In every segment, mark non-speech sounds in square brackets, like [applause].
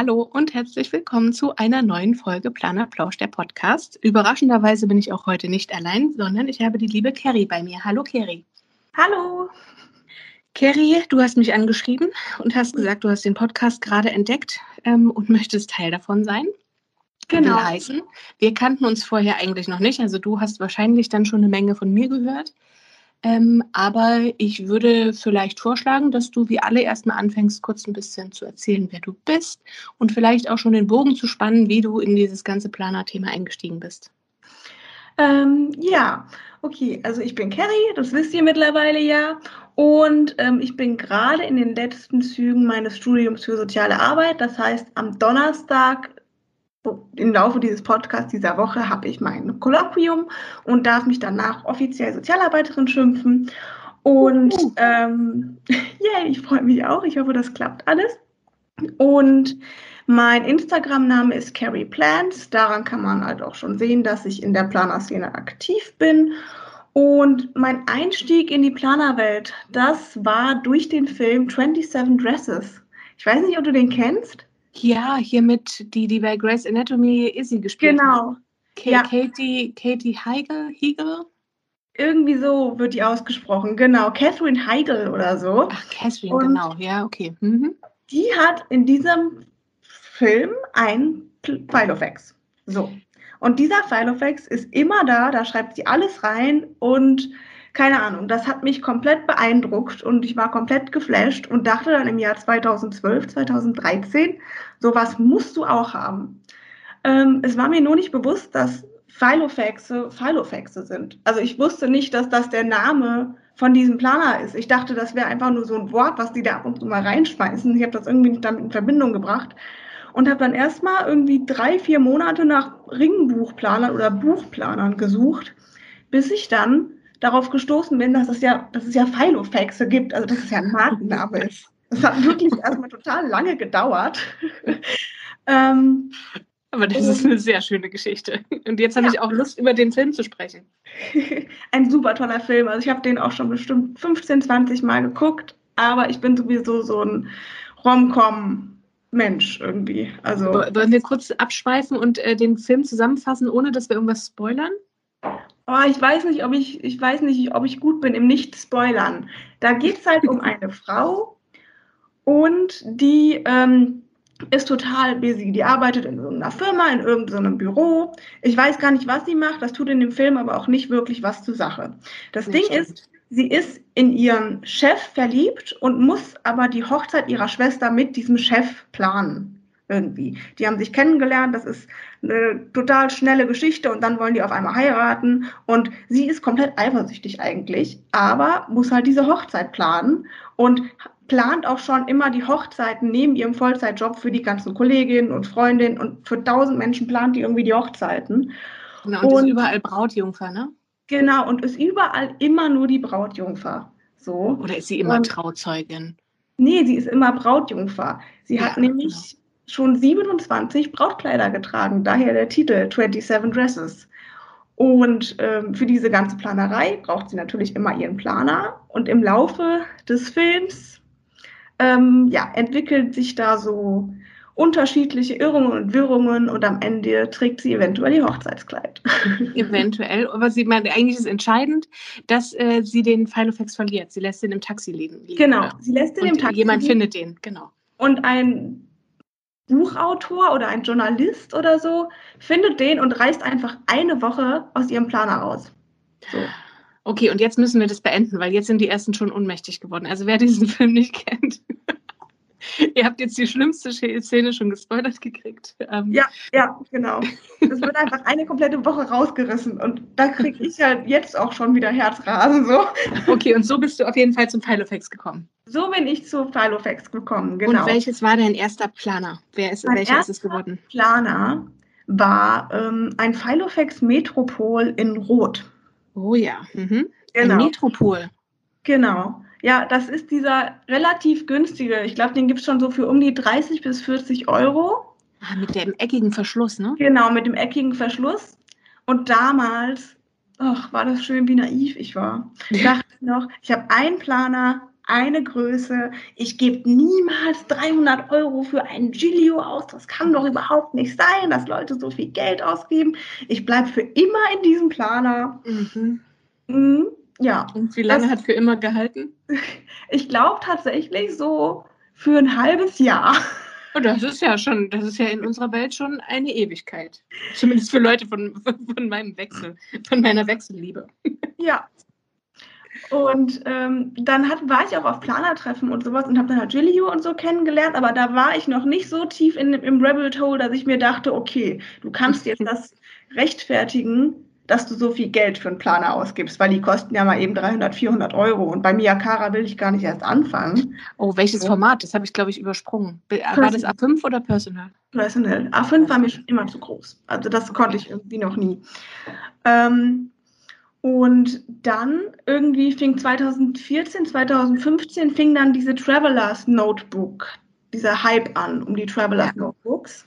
Hallo und herzlich willkommen zu einer neuen Folge Planer Plausch, der Podcast. Überraschenderweise bin ich auch heute nicht allein, sondern ich habe die liebe Kerry bei mir. Hallo Kerry. Hallo. Kerry, du hast mich angeschrieben und hast gesagt, du hast den Podcast gerade entdeckt ähm, und möchtest Teil davon sein. Genau. Will heißen, wir kannten uns vorher eigentlich noch nicht. Also du hast wahrscheinlich dann schon eine Menge von mir gehört. Ähm, aber ich würde vielleicht vorschlagen, dass du wie alle erstmal anfängst, kurz ein bisschen zu erzählen, wer du bist und vielleicht auch schon den Bogen zu spannen, wie du in dieses ganze Planer-Thema eingestiegen bist. Ähm, ja, okay, also ich bin Carrie, das wisst ihr mittlerweile ja. Und ähm, ich bin gerade in den letzten Zügen meines Studiums für soziale Arbeit. Das heißt, am Donnerstag im Laufe dieses Podcasts dieser Woche habe ich mein Kolloquium und darf mich danach offiziell Sozialarbeiterin schimpfen. Und ähm, [laughs] yeah, ich freue mich auch. Ich hoffe, das klappt alles. Und mein Instagram-Name ist Carrie Plans. Daran kann man halt auch schon sehen, dass ich in der Planerszene aktiv bin. Und mein Einstieg in die Planerwelt, das war durch den Film 27 Dresses. Ich weiß nicht, ob du den kennst. Ja, hier mit, die, die bei Grace Anatomy Izzy gespielt genau. hat. Genau. Ja. Katie, Katie Heigl, Heigl? Irgendwie so wird die ausgesprochen, genau. Catherine Heigl oder so. Ach, Catherine, Und genau, ja, okay. Mhm. Die hat in diesem Film ein Filofax. So. Und dieser Filofax ist immer da, da schreibt sie alles rein und keine Ahnung, das hat mich komplett beeindruckt und ich war komplett geflasht und dachte dann im Jahr 2012, 2013, sowas musst du auch haben. Ähm, es war mir nur nicht bewusst, dass Filofaxe Filofaxe sind. Also ich wusste nicht, dass das der Name von diesem Planer ist. Ich dachte, das wäre einfach nur so ein Wort, was die da ab und zu mal reinschmeißen. Ich habe das irgendwie nicht damit in Verbindung gebracht und habe dann erstmal irgendwie drei, vier Monate nach Ringbuchplanern oder Buchplanern gesucht, bis ich dann darauf gestoßen bin, dass es ja, dass es ja Filofaxe gibt, also dass es ja ein Markenname [laughs] ist. Das hat wirklich erstmal total lange gedauert. [laughs] ähm, aber das ist eine sehr schöne Geschichte. Und jetzt habe ja. ich auch Lust, über den Film zu sprechen. [laughs] Ein super toller Film. Also ich habe den auch schon bestimmt 15, 20 Mal geguckt, aber ich bin sowieso so ein Rom-Com-Mensch irgendwie. Also, Wollen wir kurz abschweifen und äh, den Film zusammenfassen, ohne dass wir irgendwas spoilern? Oh, ich weiß nicht, ob ich, ich weiß nicht, ob ich gut bin im Nicht-Spoilern. Da geht es halt um eine [laughs] Frau und die ähm, ist total busy. Die arbeitet in irgendeiner Firma, in irgendeinem Büro. Ich weiß gar nicht, was sie macht. Das tut in dem Film aber auch nicht wirklich was zur Sache. Das Ding stimmt. ist, sie ist in ihren Chef verliebt und muss aber die Hochzeit ihrer Schwester mit diesem Chef planen irgendwie. Die haben sich kennengelernt, das ist eine total schnelle Geschichte und dann wollen die auf einmal heiraten und sie ist komplett eifersüchtig eigentlich, aber muss halt diese Hochzeit planen und plant auch schon immer die Hochzeiten neben ihrem Vollzeitjob für die ganzen Kolleginnen und Freundinnen und für tausend Menschen plant die irgendwie die Hochzeiten. Genau, und, und ist überall Brautjungfer, ne? Genau, und ist überall immer nur die Brautjungfer. So. Oder ist sie immer und, Trauzeugin? Nee, sie ist immer Brautjungfer. Sie ja, hat nämlich genau schon 27 Brautkleider getragen, daher der Titel 27 Dresses. Und ähm, für diese ganze Planerei braucht sie natürlich immer ihren Planer. Und im Laufe des Films ähm, ja, entwickelt sich da so unterschiedliche Irrungen und Wirrungen und am Ende trägt sie eventuell ihr Hochzeitskleid. [laughs] Eventuell, aber sie meint, eigentlich ist entscheidend, dass äh, sie den Filofax verliert. Sie lässt ihn im Taxi liegen. Genau, sie lässt ihn und im Taxi. Jemand findet den, genau. Und ein Buchautor oder ein Journalist oder so findet den und reißt einfach eine Woche aus ihrem Planer raus. So. Okay, und jetzt müssen wir das beenden, weil jetzt sind die ersten schon ohnmächtig geworden. Also wer diesen [laughs] Film nicht kennt, [laughs] Ihr habt jetzt die schlimmste Szene schon gespoilert gekriegt. Ähm. Ja, ja, genau. Es wird einfach eine komplette Woche rausgerissen und da kriege ich halt jetzt auch schon wieder Herzrasen. So. Okay, und so bist du auf jeden Fall zum Filofax gekommen. So bin ich zu Filofax gekommen, genau. Und welches war dein erster Planer? Wer ist, welcher ist es geworden? Planer war ähm, ein Filofax Metropol in Rot. Oh ja, mhm. genau. Ein Metropol. Genau. Ja, das ist dieser relativ günstige. Ich glaube, den gibt es schon so für um die 30 bis 40 Euro. Ah, mit dem eckigen Verschluss, ne? Genau, mit dem eckigen Verschluss. Und damals, ach, war das schön, wie naiv ich war. Ich dachte [laughs] noch, ich habe einen Planer, eine Größe. Ich gebe niemals 300 Euro für ein Giglio aus. Das kann doch überhaupt nicht sein, dass Leute so viel Geld ausgeben. Ich bleibe für immer in diesem Planer. Mhm. Mhm, ja. Und wie lange das, hat für immer gehalten? [laughs] Ich glaube tatsächlich so für ein halbes Jahr. Oh, das ist ja schon, das ist ja in unserer Welt schon eine Ewigkeit. Zumindest für Leute von, von meinem Wechsel, von meiner Wechselliebe. Ja, und ähm, dann hat, war ich auch auf Planertreffen und sowas und habe dann halt Gilio und so kennengelernt, aber da war ich noch nicht so tief in, im Rebel Hole, dass ich mir dachte, okay, du kannst jetzt [laughs] das rechtfertigen, dass du so viel Geld für einen Planer ausgibst, weil die kosten ja mal eben 300, 400 Euro. Und bei Miyakara will ich gar nicht erst anfangen. Oh, welches Format? Das habe ich, glaube ich, übersprungen. War das A5 oder Personal? Personal. A5 war mir schon immer zu groß. Also das konnte ich irgendwie noch nie. Ähm, und dann irgendwie fing 2014, 2015 fing dann diese Travelers Notebook, dieser Hype an um die Travelers ja. Notebooks.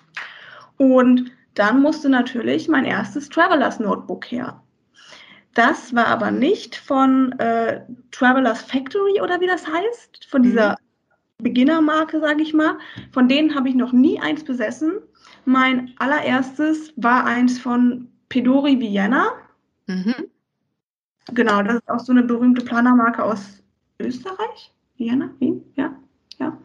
Und dann musste natürlich mein erstes Travelers Notebook her. Das war aber nicht von äh, Travelers Factory oder wie das heißt, von mhm. dieser. Beginnermarke, sage ich mal. Von denen habe ich noch nie eins besessen. Mein allererstes war eins von Pedori Vienna. Mhm. Genau, das ist auch so eine berühmte Planermarke aus Österreich. Vienna, Wien, ja. Ja.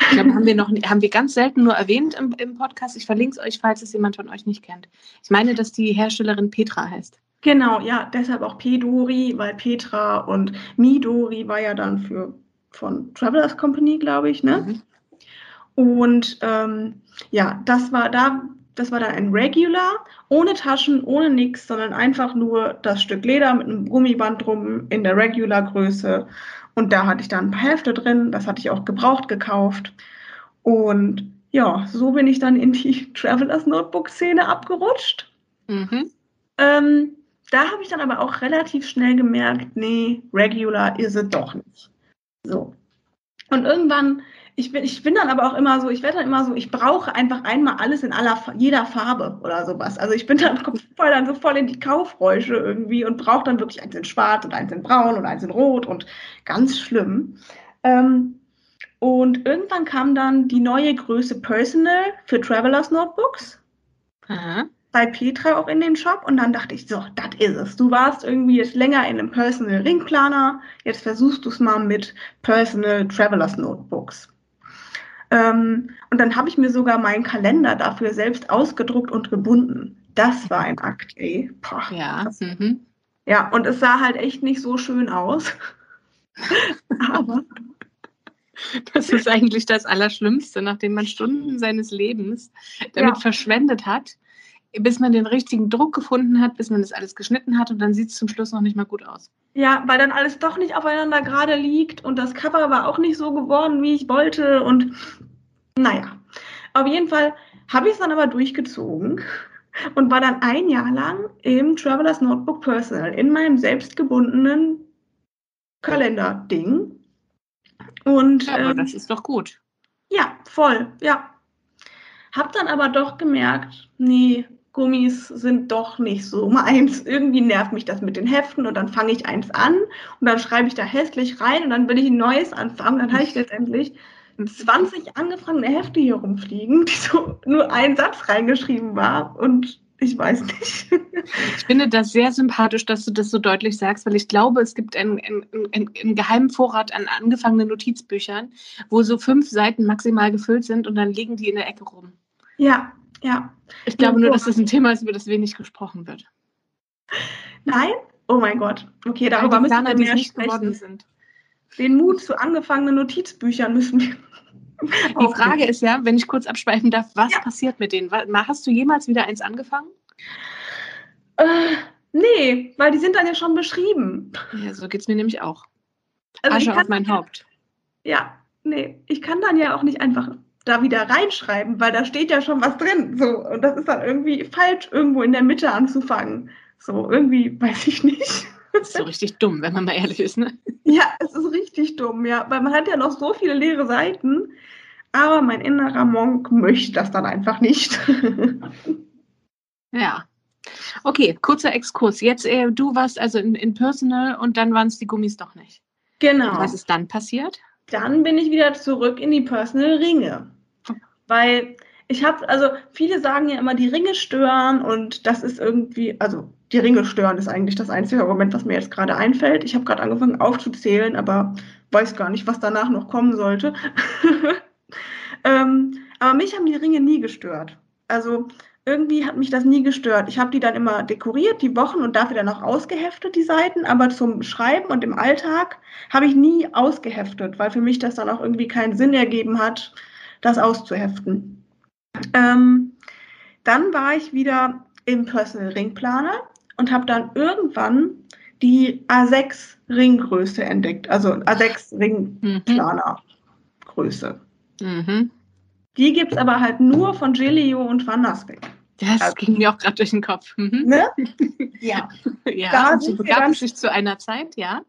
Ich glaube, haben wir noch haben wir ganz selten nur erwähnt im, im Podcast. Ich verlinke es euch, falls es jemand von euch nicht kennt. Ich meine, dass die Herstellerin Petra heißt. Genau, ja, deshalb auch Pedori, weil Petra und Midori war ja dann für von Travelers Company, glaube ich, ne? Mhm. Und ähm, ja, das war da das war dann ein Regular, ohne Taschen, ohne nichts, sondern einfach nur das Stück Leder mit einem Gummiband drum in der Regular-Größe. Und da hatte ich dann ein paar Hefte drin, das hatte ich auch gebraucht gekauft. Und ja, so bin ich dann in die [laughs] Travelers Notebook-Szene abgerutscht. Mhm. Ähm, da habe ich dann aber auch relativ schnell gemerkt, nee, Regular ist es doch nicht. So. Und irgendwann ich bin, ich bin dann aber auch immer so, ich werde dann immer so, ich brauche einfach einmal alles in aller, jeder Farbe oder sowas. Also ich bin dann [laughs] voll dann so voll in die Kaufräusche irgendwie und brauche dann wirklich eins in schwarz und eins in braun und eins in rot und ganz schlimm. Ähm, und irgendwann kam dann die neue Größe Personal für Travelers Notebooks. Aha. Bei Petra auch in den Shop und dann dachte ich, so, das ist es. Du warst irgendwie jetzt länger in einem Personal Ringplaner, jetzt versuchst du es mal mit Personal Travelers Notebooks. Ähm, und dann habe ich mir sogar meinen Kalender dafür selbst ausgedruckt und gebunden. Das war ein Akt, ey. Boah, ja. Mhm. Ja, und es sah halt echt nicht so schön aus. [laughs] Aber. Das ist eigentlich das Allerschlimmste, nachdem man Stunden seines Lebens damit ja. verschwendet hat, bis man den richtigen Druck gefunden hat, bis man das alles geschnitten hat und dann sieht es zum Schluss noch nicht mal gut aus. Ja, weil dann alles doch nicht aufeinander gerade liegt und das Cover war auch nicht so geworden, wie ich wollte. Und naja, auf jeden Fall habe ich es dann aber durchgezogen und war dann ein Jahr lang im Travelers Notebook Personal in meinem selbstgebundenen Kalender-Ding. Und, ja, aber ähm, das ist doch gut. Ja, voll, ja. Hab dann aber doch gemerkt, nee, Gummis sind doch nicht so meins. Irgendwie nervt mich das mit den Heften und dann fange ich eins an und dann schreibe ich da hässlich rein und dann will ich ein neues anfangen. Dann habe ich letztendlich 20 angefangene Hefte hier rumfliegen, [laughs] die so nur ein Satz reingeschrieben war und ich weiß nicht. Ich finde das sehr sympathisch, dass du das so deutlich sagst, weil ich glaube, es gibt einen, einen, einen, einen geheimen Vorrat an angefangenen Notizbüchern, wo so fünf Seiten maximal gefüllt sind und dann liegen die in der Ecke rum. Ja, ja. Ich glaube nur, dass das ein Thema ist, über das wenig gesprochen wird. Nein? Oh mein Gott. Okay, darüber die müssen wir mehr nicht sprechen. Sind. Den Mut zu angefangenen Notizbüchern müssen wir. [laughs] Die Frage ist ja, wenn ich kurz abschweifen darf, was ja. passiert mit denen? Hast du jemals wieder eins angefangen? Äh, nee, weil die sind dann ja schon beschrieben. Ja, so geht es mir nämlich auch. Also Asche auf mein Haupt. Ja, nee, ich kann dann ja auch nicht einfach da wieder reinschreiben, weil da steht ja schon was drin. So, und das ist dann irgendwie falsch, irgendwo in der Mitte anzufangen. So, irgendwie weiß ich nicht. Das ist so richtig dumm, wenn man mal ehrlich ist, ne? Ja, es ist richtig dumm, ja. Weil man hat ja noch so viele leere Seiten, aber mein innerer Monk möchte das dann einfach nicht. ja. Okay, kurzer Exkurs. Jetzt, äh, du warst also in, in Personal und dann waren es die Gummis doch nicht. Genau. Und was ist dann passiert? Dann bin ich wieder zurück in die Personal Ringe. Weil ich habe, also viele sagen ja immer, die Ringe stören und das ist irgendwie, also die Ringe stören ist eigentlich das einzige Argument, was mir jetzt gerade einfällt. Ich habe gerade angefangen aufzuzählen, aber weiß gar nicht, was danach noch kommen sollte. [laughs] ähm, aber mich haben die Ringe nie gestört. Also irgendwie hat mich das nie gestört. Ich habe die dann immer dekoriert, die Wochen und dafür dann auch ausgeheftet, die Seiten. Aber zum Schreiben und im Alltag habe ich nie ausgeheftet, weil für mich das dann auch irgendwie keinen Sinn ergeben hat, das auszuheften. Ähm, dann war ich wieder im Personal Ring Planer und habe dann irgendwann die A6 Ringgröße entdeckt, also A6 Ringplaner Größe. Mhm. Die gibt es aber halt nur von Gilio und Van Nasbeck. Das also, ging mir auch gerade durch den Kopf. Mhm. Ne? [laughs] Ja. ja, da sind begab dann, sich zu einer Zeit, ja.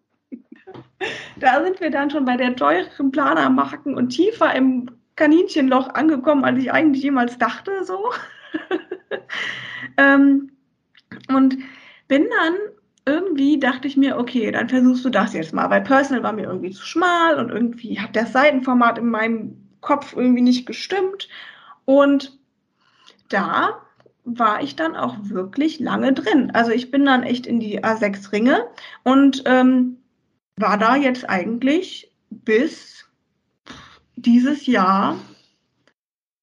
Da sind wir dann schon bei der teuren Planermarken und tiefer im Kaninchenloch angekommen, als ich eigentlich jemals dachte, so. [laughs] ähm, und bin dann irgendwie dachte ich mir, okay, dann versuchst du das jetzt mal, weil Personal war mir irgendwie zu schmal und irgendwie hat das Seitenformat in meinem Kopf irgendwie nicht gestimmt. Und da war ich dann auch wirklich lange drin. Also ich bin dann echt in die A6 Ringe und ähm, war da jetzt eigentlich bis dieses Jahr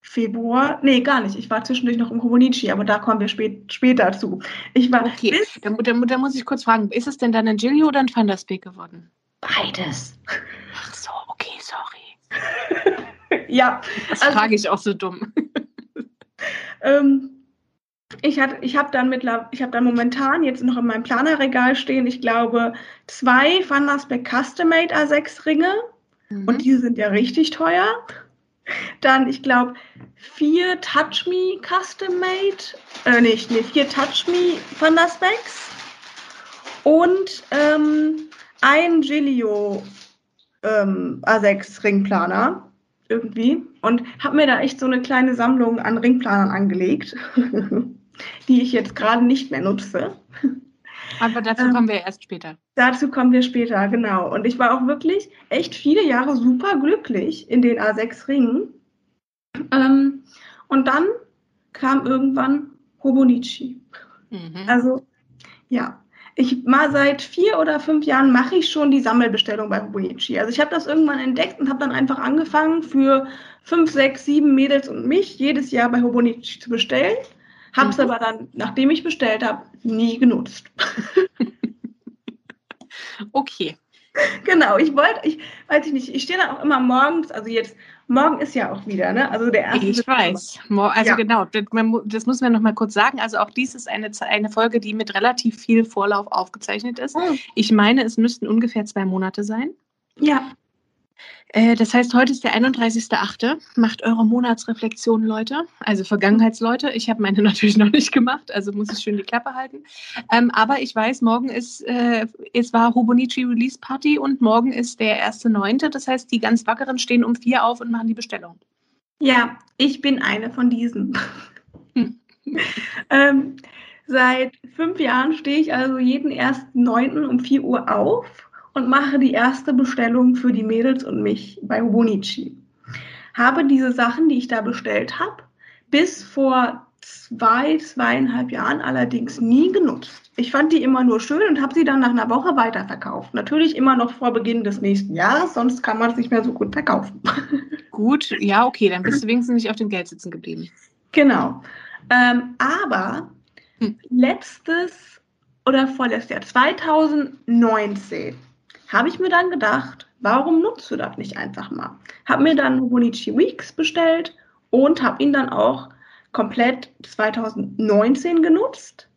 Februar, nee, gar nicht. Ich war zwischendurch noch im Hobonichi, aber da kommen wir spät, später zu. Ich war okay, bis, da, da, da, muss ich kurz fragen, ist es denn dann ein Giglio oder ein Van der Beek geworden? Beides. Ach so, okay, sorry. [laughs] ja. Das also, frage ich auch so dumm. ähm, ich, ich habe dann ich habe dann momentan jetzt noch in meinem Planerregal stehen, ich glaube, zwei Van der Beek Custom Made A6 Ringe. Mhm. Und die sind ja richtig teuer. Dann, ich glaube, vier Touch Me Custom Made, äh, nicht, nee, vier Touch Me Van und ähm, ein Gilio ähm, A6 Ringplaner irgendwie und habe mir da echt so eine kleine Sammlung an Ringplanern angelegt, [laughs] die ich jetzt gerade nicht mehr nutze. Aber dazu ähm, kommen wir erst später. Dazu kommen wir später, genau. Und ich war auch wirklich echt viele Jahre super glücklich in den A6 Ringen. Ähm, und dann kam irgendwann Hobonichi. Mhm. Also, ja. Ich mal seit vier oder fünf Jahren mache ich schon die Sammelbestellung bei Hobonichi. Also ich habe das irgendwann entdeckt und habe dann einfach angefangen für fünf, sechs, sieben Mädels und mich jedes Jahr bei Hobonichi zu bestellen. Habe es mhm. aber dann, nachdem ich bestellt habe, nie genutzt. [laughs] okay. Genau, ich wollte, ich weiß ich nicht, ich stehe dann auch immer morgens, also jetzt, morgen ist ja auch wieder, ne? Also der erste. Ich weiß. Also ja. genau, das, das müssen wir noch mal kurz sagen. Also auch dies ist eine, eine Folge, die mit relativ viel Vorlauf aufgezeichnet ist. Oh. Ich meine, es müssten ungefähr zwei Monate sein. Ja. Äh, das heißt, heute ist der 31.8. Macht eure Monatsreflexion, Leute. Also Vergangenheitsleute. Ich habe meine [laughs] natürlich noch nicht gemacht, also muss ich schön die Klappe halten. Ähm, aber ich weiß, morgen ist, äh, es war Hobonichi Release Party und morgen ist der 1.9. Das heißt, die ganz Wackeren stehen um vier auf und machen die Bestellung. Ja, ich bin eine von diesen. Hm. [laughs] ähm, seit fünf Jahren stehe ich also jeden 1.9. um 4 Uhr auf und mache die erste Bestellung für die Mädels und mich bei Hobonichi. Habe diese Sachen, die ich da bestellt habe, bis vor zwei, zweieinhalb Jahren allerdings nie genutzt. Ich fand die immer nur schön und habe sie dann nach einer Woche weiterverkauft. Natürlich immer noch vor Beginn des nächsten Jahres, sonst kann man es nicht mehr so gut verkaufen. [laughs] Gut, ja, okay, dann bist du wenigstens nicht auf dem Geld sitzen geblieben. Genau. Ähm, aber hm. letztes oder vorletztes Jahr, 2019, habe ich mir dann gedacht, warum nutzt du das nicht einfach mal? Habe mir dann Hobonichi Weeks bestellt und habe ihn dann auch komplett 2019 genutzt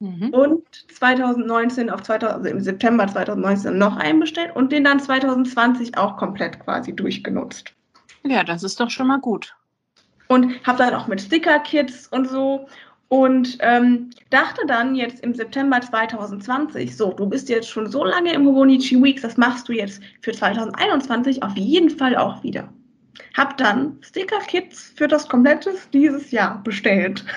mhm. und 2019 auf 2000, also im September 2019 noch einen bestellt und den dann 2020 auch komplett quasi durchgenutzt. Ja, das ist doch schon mal gut. Und habe dann auch mit Sticker-Kits und so und ähm, dachte dann jetzt im September 2020, so, du bist jetzt schon so lange im Hobonichi Weeks, das machst du jetzt für 2021 auf jeden Fall auch wieder. Hab dann Sticker-Kits für das komplette dieses Jahr bestellt. [laughs]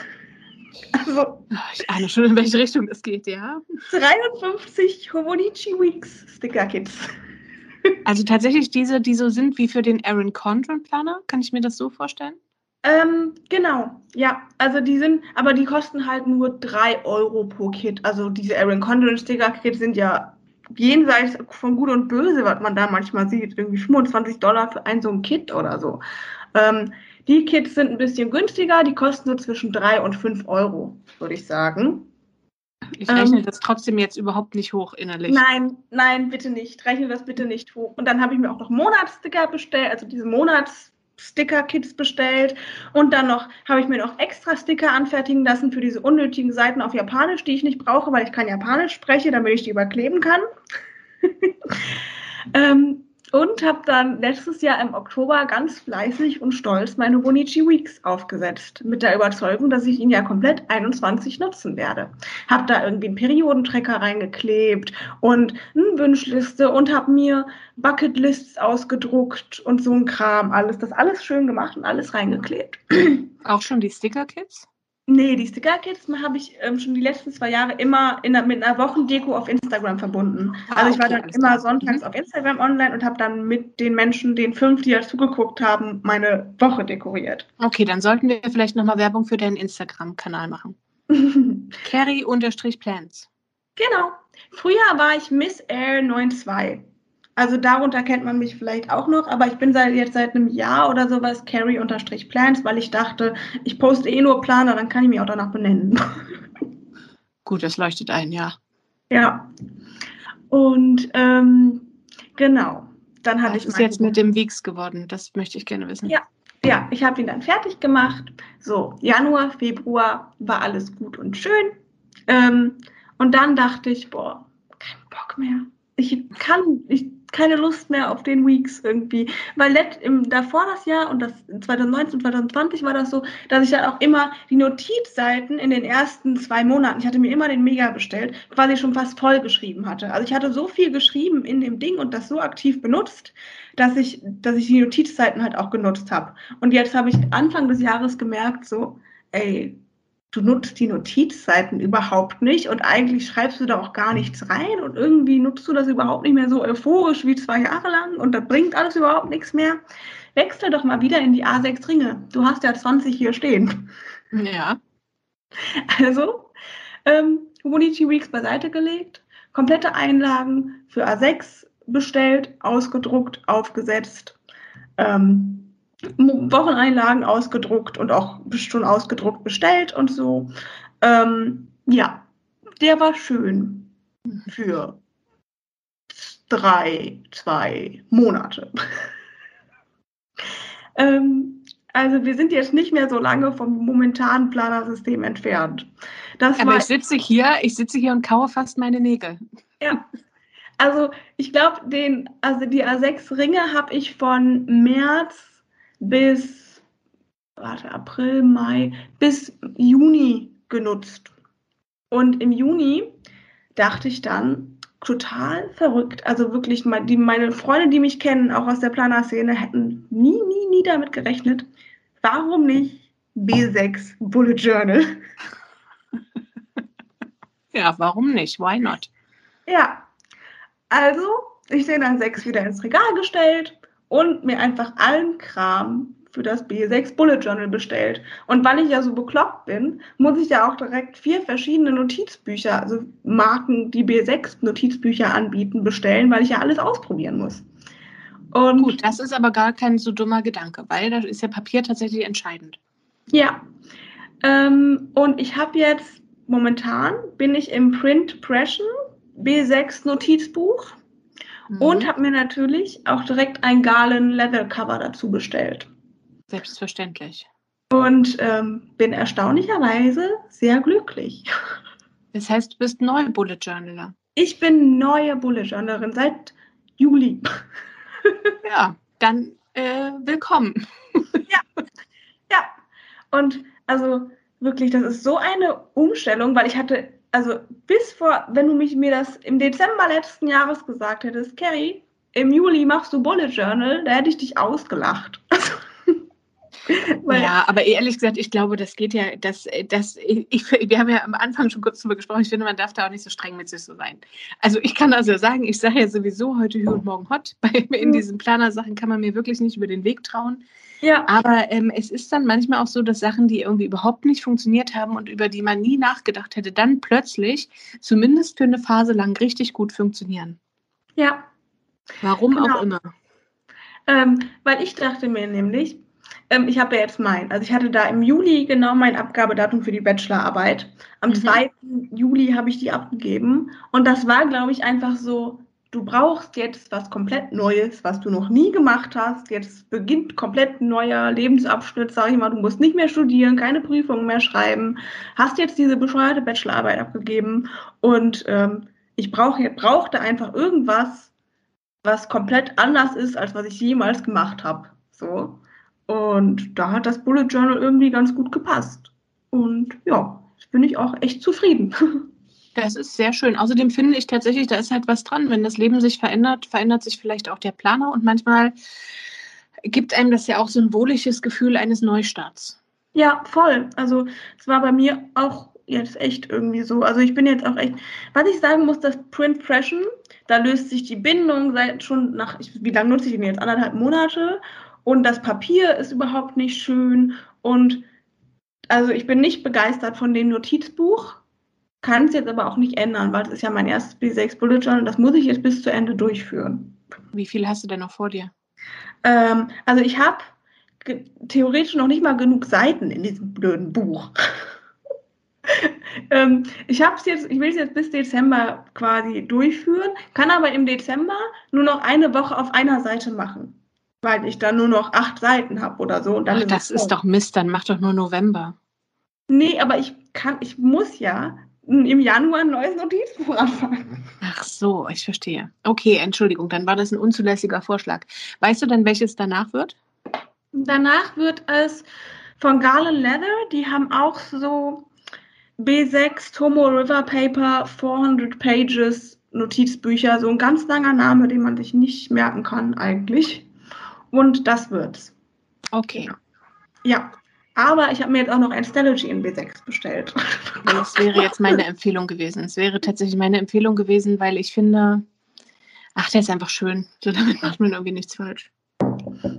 Also, ich ahne schon, in welche Richtung es geht, ja. 53 Hobonichi Weeks Sticker-Kits. [laughs] Also tatsächlich diese, die so sind wie für den Aaron Condren Planner, kann ich mir das so vorstellen? Ähm, genau, ja. Also die sind, aber die kosten halt nur 3 Euro pro Kit. Also diese Aaron Condren Sticker Kits sind ja jenseits von Gut und Böse, was man da manchmal sieht. Irgendwie 25 Dollar für ein so ein Kit oder so. Ähm, die Kits sind ein bisschen günstiger, die kosten so zwischen 3 und 5 Euro, würde ich sagen. Ich rechne ähm, das trotzdem jetzt überhaupt nicht hoch innerlich. Nein, nein, bitte nicht. Rechne das bitte nicht hoch. Und dann habe ich mir auch noch Monatssticker bestellt, also diese Monatssticker-Kits bestellt. Und dann noch habe ich mir noch extra Sticker anfertigen lassen für diese unnötigen Seiten auf Japanisch, die ich nicht brauche, weil ich kein Japanisch spreche, damit ich die überkleben kann. [laughs] ähm, und habe dann letztes Jahr im Oktober ganz fleißig und stolz meine Bonichi Weeks aufgesetzt, mit der Überzeugung, dass ich ihn ja komplett 21 nutzen werde. Habe da irgendwie einen Periodentrecker reingeklebt und eine Wünschliste und habe mir Bucketlists ausgedruckt und so ein Kram, alles, das alles schön gemacht und alles reingeklebt. Auch schon die Sticker-Kits? Nee, die Sticker-Kits habe ich ähm, schon die letzten zwei Jahre immer in, mit einer Wochendeko auf Instagram verbunden. Ah, also ich war dann immer sonntags mhm. auf Instagram online und habe dann mit den Menschen, den fünf, die dazu geguckt haben, meine Woche dekoriert. Okay, dann sollten wir vielleicht nochmal Werbung für deinen Instagram-Kanal machen. [laughs] Carry-Plans. Genau. Früher war ich Miss Air 92. Also darunter kennt man mich vielleicht auch noch, aber ich bin seit jetzt seit einem Jahr oder sowas Carry-Plans, weil ich dachte, ich poste eh nur Planer, dann kann ich mich auch danach benennen. [laughs] Gut, das leuchtet ein, ja. Ja. Und ähm, genau. Dann hatte Was ich ist jetzt mit dem Weeks geworden? Das möchte ich gerne wissen. Ja, ja, ich habe ihn dann fertig gemacht. So, Januar, Februar war alles gut und schön. Ähm, und dann dachte ich, boah, kein Bock mehr. Ich kann, ich keine Lust mehr auf den Weeks irgendwie. Weil let, im, davor das Jahr und das 2019, 2020 war das so, dass ich dann auch immer die Notizseiten in den ersten zwei Monaten, ich hatte mir immer den Mega bestellt, quasi schon fast voll geschrieben hatte. Also ich hatte so viel geschrieben in dem Ding und das so aktiv benutzt, dass ich, dass ich die Notizseiten halt auch genutzt habe. Und jetzt habe ich Anfang des Jahres gemerkt, so, ey, du nutzt die Notizseiten überhaupt nicht und eigentlich schreibst du da auch gar nichts rein und irgendwie nutzt du das überhaupt nicht mehr so euphorisch wie zwei Jahre lang und da bringt alles überhaupt nichts mehr. Wechsel doch mal wieder in die A6 Ringe. Du hast ja 20 hier stehen. Ja. Also, ähm, Community Weeks beiseite gelegt, komplette Einlagen für A6 bestellt, ausgedruckt, aufgesetzt. Ähm, Wocheneinlagen ausgedruckt und auch schon ausgedruckt bestellt und so. Ähm, ja, der war schön für drei, zwei Monate. [laughs] ähm, also wir sind jetzt nicht mehr so lange vom momentanen Planersystem entfernt. Das Aber ich sitze hier, ich sitze hier und kaue fast meine Nägel. Ja. Also ich glaube, den, also die A6 Ringe habe ich von März bis warte, April, Mai, bis Juni genutzt. Und im Juni dachte ich dann, total verrückt. Also wirklich, die, meine Freunde, die mich kennen, auch aus der Planer-Szene, hätten nie, nie, nie damit gerechnet. Warum nicht B6 Bullet Journal? [laughs] Ja, warum nicht? Why not? Ja, also ich den dann sechs wieder ins Regal gestellt und mir einfach allen Kram für das B6 Bullet Journal bestellt. Und weil ich ja so bekloppt bin, muss ich ja auch direkt vier verschiedene Notizbücher, also Marken, die B6 Notizbücher anbieten, bestellen, weil ich ja alles ausprobieren muss. Und Gut, das ist aber gar kein so dummer Gedanke, weil da ist ja Papier tatsächlich entscheidend. Ja. Ähm, und ich habe jetzt momentan bin ich im Print Pression B6 Notizbuch Mhm. Und habe mir natürlich auch direkt ein Galen Leather Cover dazu bestellt. Selbstverständlich. Und ähm, bin erstaunlicherweise sehr glücklich. Das heißt, du bist neue Bullet Journaler. Ich bin neue Bullet Journalerin seit Juli. [laughs] Ja, dann äh, willkommen. Ja, ja. Und also wirklich, das ist so eine Umstellung, weil ich hatte also bis vor, wenn du mich mir das im Dezember letzten Jahres gesagt hättest, Carrie, im Juli machst du Bullet Journal, da hätte ich dich ausgelacht. [laughs] ja, aber ehrlich gesagt, ich glaube, das geht ja, das, das, ich, wir haben ja am Anfang schon kurz darüber gesprochen, ich finde, man darf da auch nicht so streng mit sich so sein. Also ich kann also sagen, ich sage ja sowieso heute Hü und morgen Hot. [laughs] Bei, in mhm. diesen Planersachen kann man mir wirklich nicht über den Weg trauen. Ja. Aber ähm, es ist dann manchmal auch so, dass Sachen, die irgendwie überhaupt nicht funktioniert haben und über die man nie nachgedacht hätte, dann plötzlich zumindest für eine Phase lang richtig gut funktionieren. Ja. Warum genau. auch immer. Ähm, weil ich dachte mir nämlich, ähm, ich habe ja jetzt mein, also ich hatte da im Juli genau mein Abgabedatum für die Bachelorarbeit. Am mhm. 2. Juli habe ich die abgegeben und das war, glaube ich, einfach so, du brauchst jetzt was komplett Neues, was du noch nie gemacht hast. Jetzt beginnt komplett ein neuer Lebensabschnitt, sage ich mal. Du musst nicht mehr studieren, keine Prüfungen mehr schreiben, hast jetzt diese bescheuerte Bachelorarbeit abgegeben und ähm, ich brauch, brauchte einfach irgendwas, was komplett anders ist, als was ich jemals gemacht habe. So. Und da hat das Bullet Journal irgendwie ganz gut gepasst. Und ja, bin ich auch echt zufrieden. [laughs] Das ist sehr schön. Außerdem finde ich tatsächlich, da ist halt was dran. Wenn das Leben sich verändert, verändert sich vielleicht auch der Planer und manchmal gibt einem das ja auch wohliges Gefühl eines Neustarts. Ja, voll. Also es war bei mir auch jetzt echt irgendwie so. Also ich bin jetzt auch echt, was ich sagen muss, das Print Freshen, da löst sich die Bindung seit schon nach, wie lange nutze ich den jetzt? Anderthalb Monate und das Papier ist überhaupt nicht schön und also ich bin nicht begeistert von dem Notizbuch, kann es jetzt aber auch nicht ändern, weil es ist ja mein erstes B6 Bullet Journal, das muss ich jetzt bis zu Ende durchführen. Wie viel hast du denn noch vor dir? Ähm, also ich habe theoretisch noch nicht mal genug Seiten in diesem blöden Buch. [laughs] ähm, ich habe es jetzt, ich will es jetzt bis Dezember quasi durchführen, kann aber im Dezember nur noch eine Woche auf einer Seite machen weil ich dann nur noch acht Seiten habe oder so. Und dann Ach, das ist doch Mist, dann mach doch nur November. Nee, aber ich kann, ich muss ja im Januar ein neues Notizbuch anfangen. Ach so, ich verstehe. Okay, Entschuldigung, dann war das ein unzulässiger Vorschlag. Weißt du denn, welches danach wird? Danach wird es von Garland Leather, die haben auch so B6 Tomo River Paper 400 Pages Notizbücher, so ein ganz langer Name, den man sich nicht merken kann eigentlich. Und das wird's. Okay. Ja. Aber ich habe mir jetzt auch noch ein Stelogy in B6 bestellt. Das wäre jetzt meine [laughs] Empfehlung gewesen. Es wäre tatsächlich meine Empfehlung gewesen, weil ich finde, ach, der ist einfach schön. So, damit macht man irgendwie nichts falsch.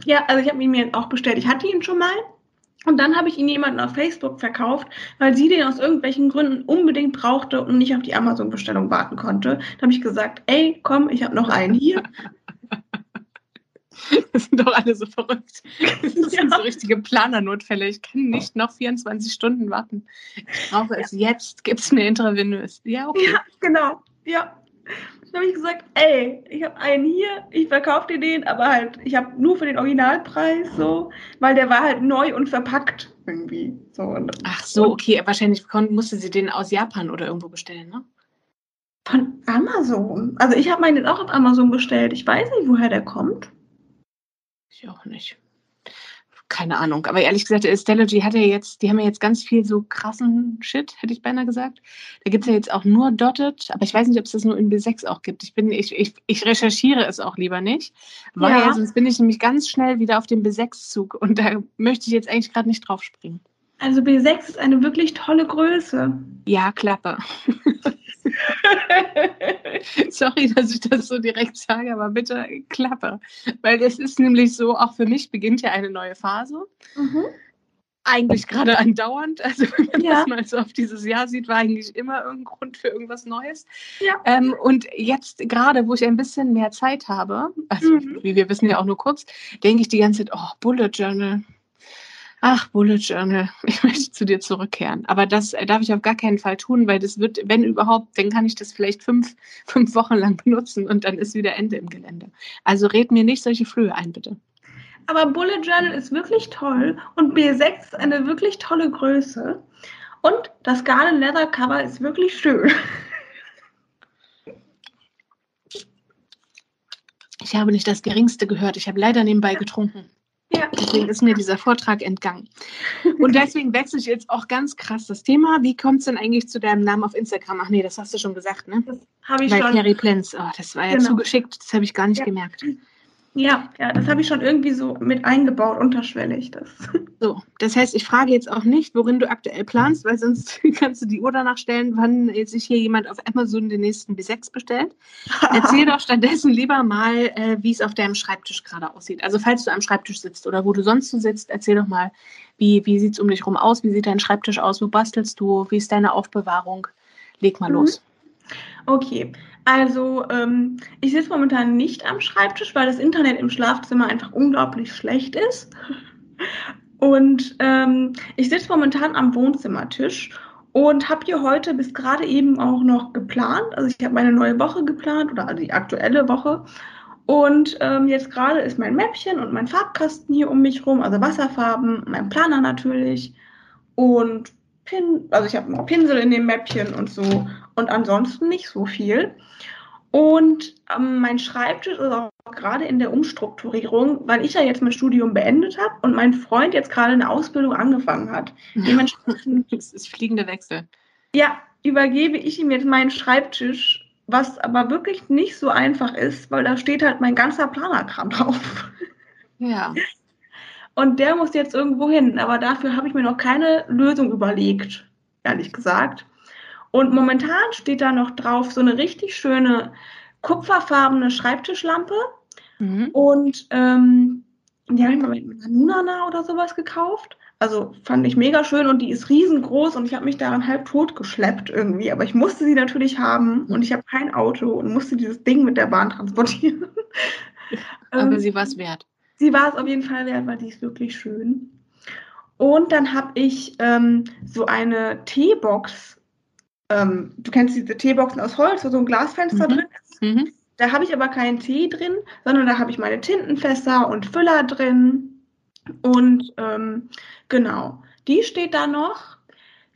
Ja, also ich habe ihn mir auch bestellt. Ich hatte ihn schon mal. Und dann habe ich ihn jemandem auf Facebook verkauft, weil sie den aus irgendwelchen Gründen unbedingt brauchte und nicht auf die Amazon-Bestellung warten konnte. Da habe ich gesagt, ey, komm, ich habe noch einen hier. [laughs] [laughs] Das sind doch alle so verrückt. Das sind [laughs] ja. so richtige Planernotfälle. Ich kann nicht noch 24 Stunden warten. Ich brauche es jetzt. Gibt es mir intravenös? Ja, okay. Ja, genau. Ja. Dann habe ich gesagt, ey, ich habe einen hier, ich verkaufe dir den, aber halt, ich habe nur für den Originalpreis so, weil der war halt neu und verpackt irgendwie. So, Ach so, okay. Wahrscheinlich musste sie den aus Japan oder irgendwo bestellen, ne? Von Amazon. Also ich habe meinen auch auf Amazon bestellt. Ich weiß nicht, woher der kommt. Ich auch nicht. Keine Ahnung. Aber ehrlich gesagt, Astrology hat ja jetzt, die haben ja jetzt ganz viel so krassen Shit, hätte ich beinahe gesagt. Da gibt es ja jetzt auch nur Dotted, aber ich weiß nicht, ob es das nur in B6 auch gibt. Ich bin, ich, ich, ich recherchiere es auch lieber nicht, weil ja. sonst bin ich nämlich ganz schnell wieder auf dem B6-Zug und da möchte ich jetzt eigentlich gerade nicht drauf springen. Also B6 ist eine wirklich tolle Größe. Ja, Klappe. [laughs] [laughs] Sorry, dass ich das so direkt sage, aber bitte Klappe. Weil es ist nämlich so, auch für mich beginnt ja eine neue Phase. Mhm. Eigentlich gerade andauernd. Also wenn man ja. das mal so auf dieses Jahr sieht, war eigentlich immer irgendein Grund für irgendwas Neues. Ja. Ähm, und jetzt gerade, wo ich ein bisschen mehr Zeit habe, also mhm. wie wir wissen ja auch nur kurz, denke ich die ganze Zeit, oh, Bullet Journal, ach, Bullet Journal, [laughs] ich möchte zu dir zurückkehren. Aber das äh, darf ich auf gar keinen Fall tun, weil das wird, wenn überhaupt, dann kann ich das vielleicht fünf, [laughs] fünf Wochen lang benutzen und dann ist wieder Ende im Gelände. Also red mir nicht solche Flöhe ein, bitte. Aber Bullet Journal ist wirklich toll und B6 ist eine wirklich tolle Größe. Und das Garden Leather Cover ist wirklich schön. Ich habe nicht das Geringste gehört. Ich habe leider nebenbei getrunken. Ja. Deswegen ist mir dieser Vortrag entgangen. Und deswegen wechsle ich jetzt auch ganz krass das Thema. Wie kommt es denn eigentlich zu deinem Namen auf Instagram? Ach nee, das hast du schon gesagt, ne? Das habe ich Bei schon. Carrie Plens. Oh, das war ja genau. zugeschickt, das habe ich gar nicht ja. gemerkt. Ja, ja, das habe ich schon irgendwie so mit eingebaut, unterschwellig. Das. [laughs] So, das heißt, ich frage jetzt auch nicht, worin du aktuell planst, weil sonst [laughs] kannst du die Uhr danach stellen, wann sich hier jemand auf Amazon den nächsten B6 bestellt. Erzähl [laughs] doch stattdessen lieber mal, äh, wie es auf deinem Schreibtisch gerade aussieht. Also falls du am Schreibtisch sitzt oder wo du sonst so sitzt, erzähl doch mal, wie, wie sieht es um dich rum aus? Wie sieht dein Schreibtisch aus? Wo bastelst du? Wie ist deine Aufbewahrung? Leg mal mhm. los. Okay, also ähm, ich sitze momentan nicht am Schreibtisch, weil das Internet im Schlafzimmer einfach unglaublich schlecht ist. Und ähm, ich sitze momentan am Wohnzimmertisch und habe hier heute bis gerade eben auch noch geplant. Also ich habe meine neue Woche geplant oder also die aktuelle Woche. Und ähm, jetzt gerade ist mein Mäppchen und mein Farbkasten hier um mich rum, also Wasserfarben, mein Planer natürlich und Pin, also ich habe einen Pinsel in dem Mäppchen und so und ansonsten nicht so viel. Und ähm, mein Schreibtisch ist auch gerade in der Umstrukturierung, weil ich ja jetzt mein Studium beendet habe und mein Freund jetzt gerade eine Ausbildung angefangen hat. Dementsprechend. [laughs] das ist fliegender Wechsel. Ja, übergebe ich ihm jetzt meinen Schreibtisch, was aber wirklich nicht so einfach ist, weil da steht halt mein ganzer Planerkram drauf. Ja. [laughs] Und der muss jetzt irgendwo hin, aber dafür habe ich mir noch keine Lösung überlegt, ehrlich gesagt. Und momentan steht da noch drauf so eine richtig schöne kupferfarbene Schreibtischlampe. Mhm. Und ähm, die habe ich mal mit einer Nunana oder sowas gekauft. Also fand ich mega schön und die ist riesengroß und ich habe mich daran halb tot geschleppt irgendwie. Aber ich musste sie natürlich haben und ich habe kein Auto und musste dieses Ding mit der Bahn transportieren. [laughs] Aber ähm, sie war es wert. Sie war es auf jeden Fall wert, weil die ist wirklich schön. Und dann habe ich ähm, so eine Teebox ähm, du kennst diese Teeboxen aus Holz, wo so ein Glasfenster mhm. drin ist. Mhm. Da habe ich aber keinen Tee drin, sondern da habe ich meine Tintenfässer und Füller drin. Und ähm, genau, die steht da noch.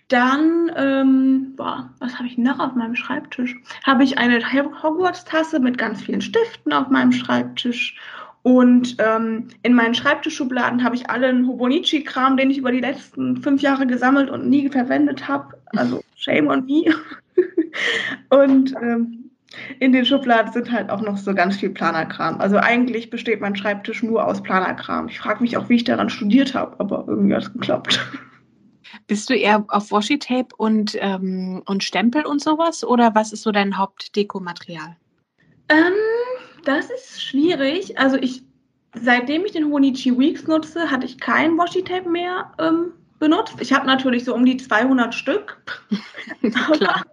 Dann, ähm, boah, was habe ich noch auf meinem Schreibtisch? Habe ich eine Hogwarts-Tasse mit ganz vielen Stiften auf meinem Schreibtisch und ähm, in meinen Schreibtischschubladen habe ich allen Hobonichi-Kram, den ich über die letzten fünf Jahre gesammelt und nie verwendet habe. Also shame on me. [laughs] und ähm, in den Schubladen sind halt auch noch so ganz viel Planerkram. Also eigentlich besteht mein Schreibtisch nur aus Planerkram. Ich frage mich auch, wie ich daran studiert habe, aber irgendwie hat es geklappt. Bist du eher auf Washi-Tape und, ähm, und Stempel und sowas oder was ist so dein Hauptdekomaterial? Ähm, das ist schwierig. Also ich, seitdem ich den Honichi Weeks nutze, hatte ich kein Washi-Tape mehr ähm, benutzt. Ich habe natürlich so um die 200 Stück. [laughs] Klar.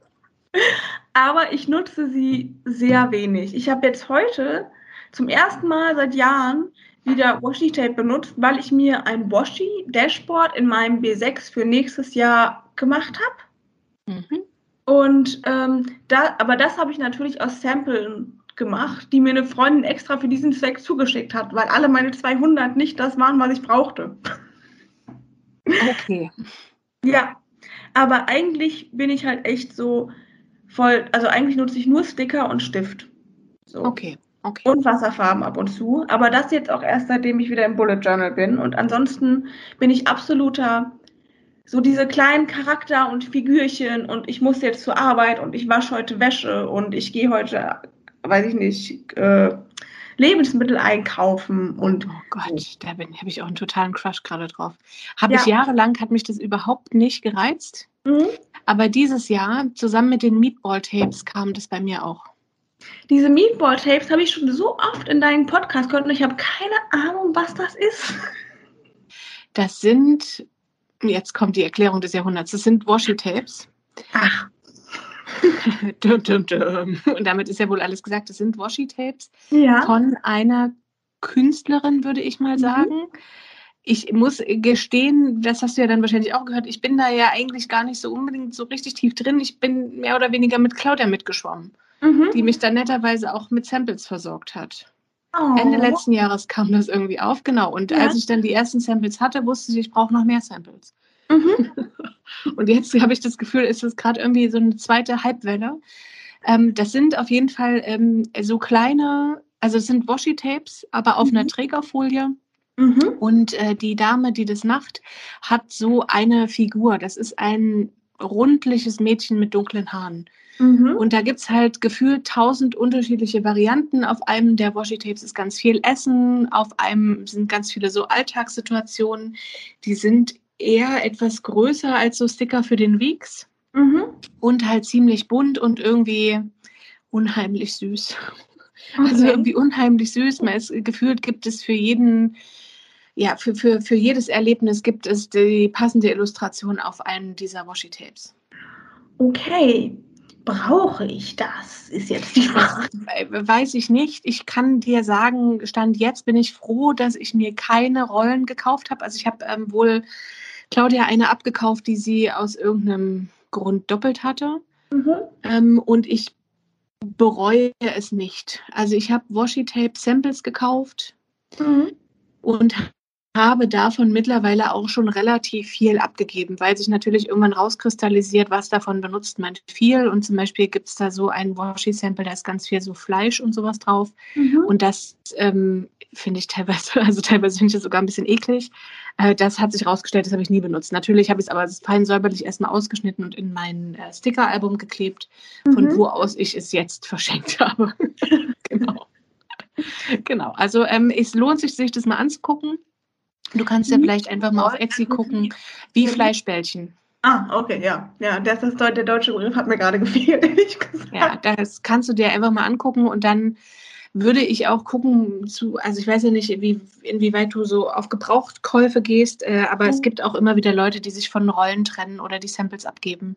aber ich nutze sie sehr wenig. Ich habe jetzt heute zum ersten Mal seit Jahren wieder Washi-Tape benutzt, weil ich mir ein Washi-Dashboard in meinem B6 für nächstes Jahr gemacht habe. Mhm. Und ähm, da, aber das habe ich natürlich aus Samplen gemacht, die mir eine Freundin extra für diesen Zweck zugeschickt hat, weil alle meine 200 nicht das waren, was ich brauchte. Okay. Ja, aber eigentlich bin ich halt echt so voll, also eigentlich nutze ich nur Sticker und Stift. So. Okay. Okay. Und Wasserfarben ab und zu. Aber das jetzt auch erst seitdem ich wieder im Bullet Journal bin. Und ansonsten bin ich absoluter, so diese kleinen Charakter und Figürchen und ich muss jetzt zur Arbeit und ich wasche heute Wäsche und ich gehe heute weiß ich nicht, äh, Lebensmittel einkaufen und. Oh Gott, da habe ich auch einen totalen Crush gerade drauf. Habe ja. ich jahrelang, hat mich das überhaupt nicht gereizt. Mhm. Aber dieses Jahr, zusammen mit den Meatball-Tapes, kam das bei mir auch. Diese Meatball-Tapes habe ich schon so oft in deinen Podcast gehört und ich habe keine Ahnung, was das ist. Das sind, jetzt kommt die Erklärung des Jahrhunderts, das sind Washi-Tapes. Ach. [laughs] dum, dum, dum. Und damit ist ja wohl alles gesagt. Das sind Washi-Tapes ja. von einer Künstlerin, würde ich mal mhm. sagen. Mhm. Ich muss gestehen, das hast du ja dann wahrscheinlich auch gehört, ich bin da ja eigentlich gar nicht so unbedingt so richtig tief drin. Ich bin mehr oder weniger mit Claudia mitgeschwommen, mhm. die mich dann netterweise auch mit Samples versorgt hat. Oh. Ende letzten Jahres kam das irgendwie auf, genau. Und ja. als ich dann die ersten Samples hatte, wusste ich, ich brauche noch mehr Samples. Mhm. [laughs] Und jetzt habe ich das Gefühl, ist es gerade irgendwie so eine zweite Halbwelle. Ähm, das sind auf jeden Fall ähm, so kleine, also es sind Washi-Tapes, aber auf mhm. einer Trägerfolie. Mhm. Und äh, die Dame, die das macht, hat so eine Figur. Das ist ein rundliches Mädchen mit dunklen Haaren. Mhm. Und da gibt es halt gefühlt tausend unterschiedliche Varianten. Auf einem der Washi-Tapes ist ganz viel Essen, auf einem sind ganz viele so Alltagssituationen. Die sind eher etwas größer als so Sticker für den Weeks mhm. und halt ziemlich bunt und irgendwie unheimlich süß. [laughs] Okay. Also irgendwie unheimlich süß. Man ist, gefühlt gibt es für jeden ja, für, für, für jedes Erlebnis gibt es die passende Illustration auf einem dieser Washi-Tapes. Okay, brauche ich das? Ist jetzt die Frage. Weiß ich nicht. Ich kann dir sagen, Stand jetzt bin ich froh, dass ich mir keine Rollen gekauft habe. Also ich habe ähm, wohl Claudia eine abgekauft, die sie aus irgendeinem Grund doppelt hatte. Mhm. Ähm, und ich bereue es nicht. Also ich habe Washi-Tape-Samples gekauft. Mhm und habe davon mittlerweile auch schon relativ viel abgegeben, weil sich natürlich irgendwann rauskristallisiert, was davon benutzt man viel. Und zum Beispiel gibt es da so ein Washi-Sample, da ist ganz viel so Fleisch und sowas drauf. Mhm. Und das ähm, finde ich teilweise, [laughs] also teilweise finde ich das sogar ein bisschen eklig. Äh, das hat sich rausgestellt, das habe ich nie benutzt. Natürlich habe ich es aber fein säuberlich erstmal ausgeschnitten und in mein äh, Sticker-Album geklebt, von mhm. wo aus ich es jetzt [laughs] verschenkt habe. [laughs] genau. genau. Also ähm, es lohnt sich, sich das mal anzugucken. Du kannst ja mhm. vielleicht einfach mal auf Etsy gucken, wie Fleischbällchen. Ah, okay, ja. Ja, das ist der deutsche Begriff hat mir gerade [laughs] gefehlt, ehrlich gesagt. Ja, das kannst du dir einfach mal angucken und dann würde ich auch gucken zu, also ich weiß ja nicht, wie, inwieweit du so auf Gebrauchtkäufe gehst, äh, aber mhm. es gibt auch immer wieder Leute, die sich von Rollen trennen oder die Samples abgeben.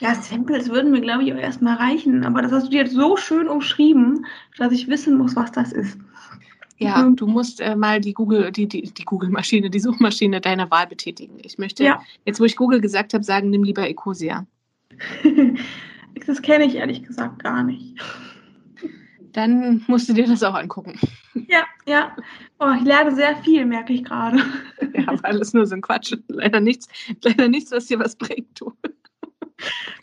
Ja, Samples würden mir, glaube ich, auch erstmal reichen, aber das hast du dir jetzt so schön umschrieben, dass ich wissen muss, was das ist. Ja, mhm. du musst äh, mal die Google, die, die, die Google-Maschine, die Suchmaschine deiner Wahl betätigen. Ich möchte, ja. jetzt wo ich Google gesagt habe, sagen, nimm lieber Ecosia. [laughs] das kenne ich ehrlich gesagt gar nicht. Dann musst du dir das auch angucken. Ja, ja. Oh, ich lerne sehr viel, merke ich gerade. Ja, aber alles nur so ein Quatsch. Leider nichts, leider nichts, was dir was bringt, du.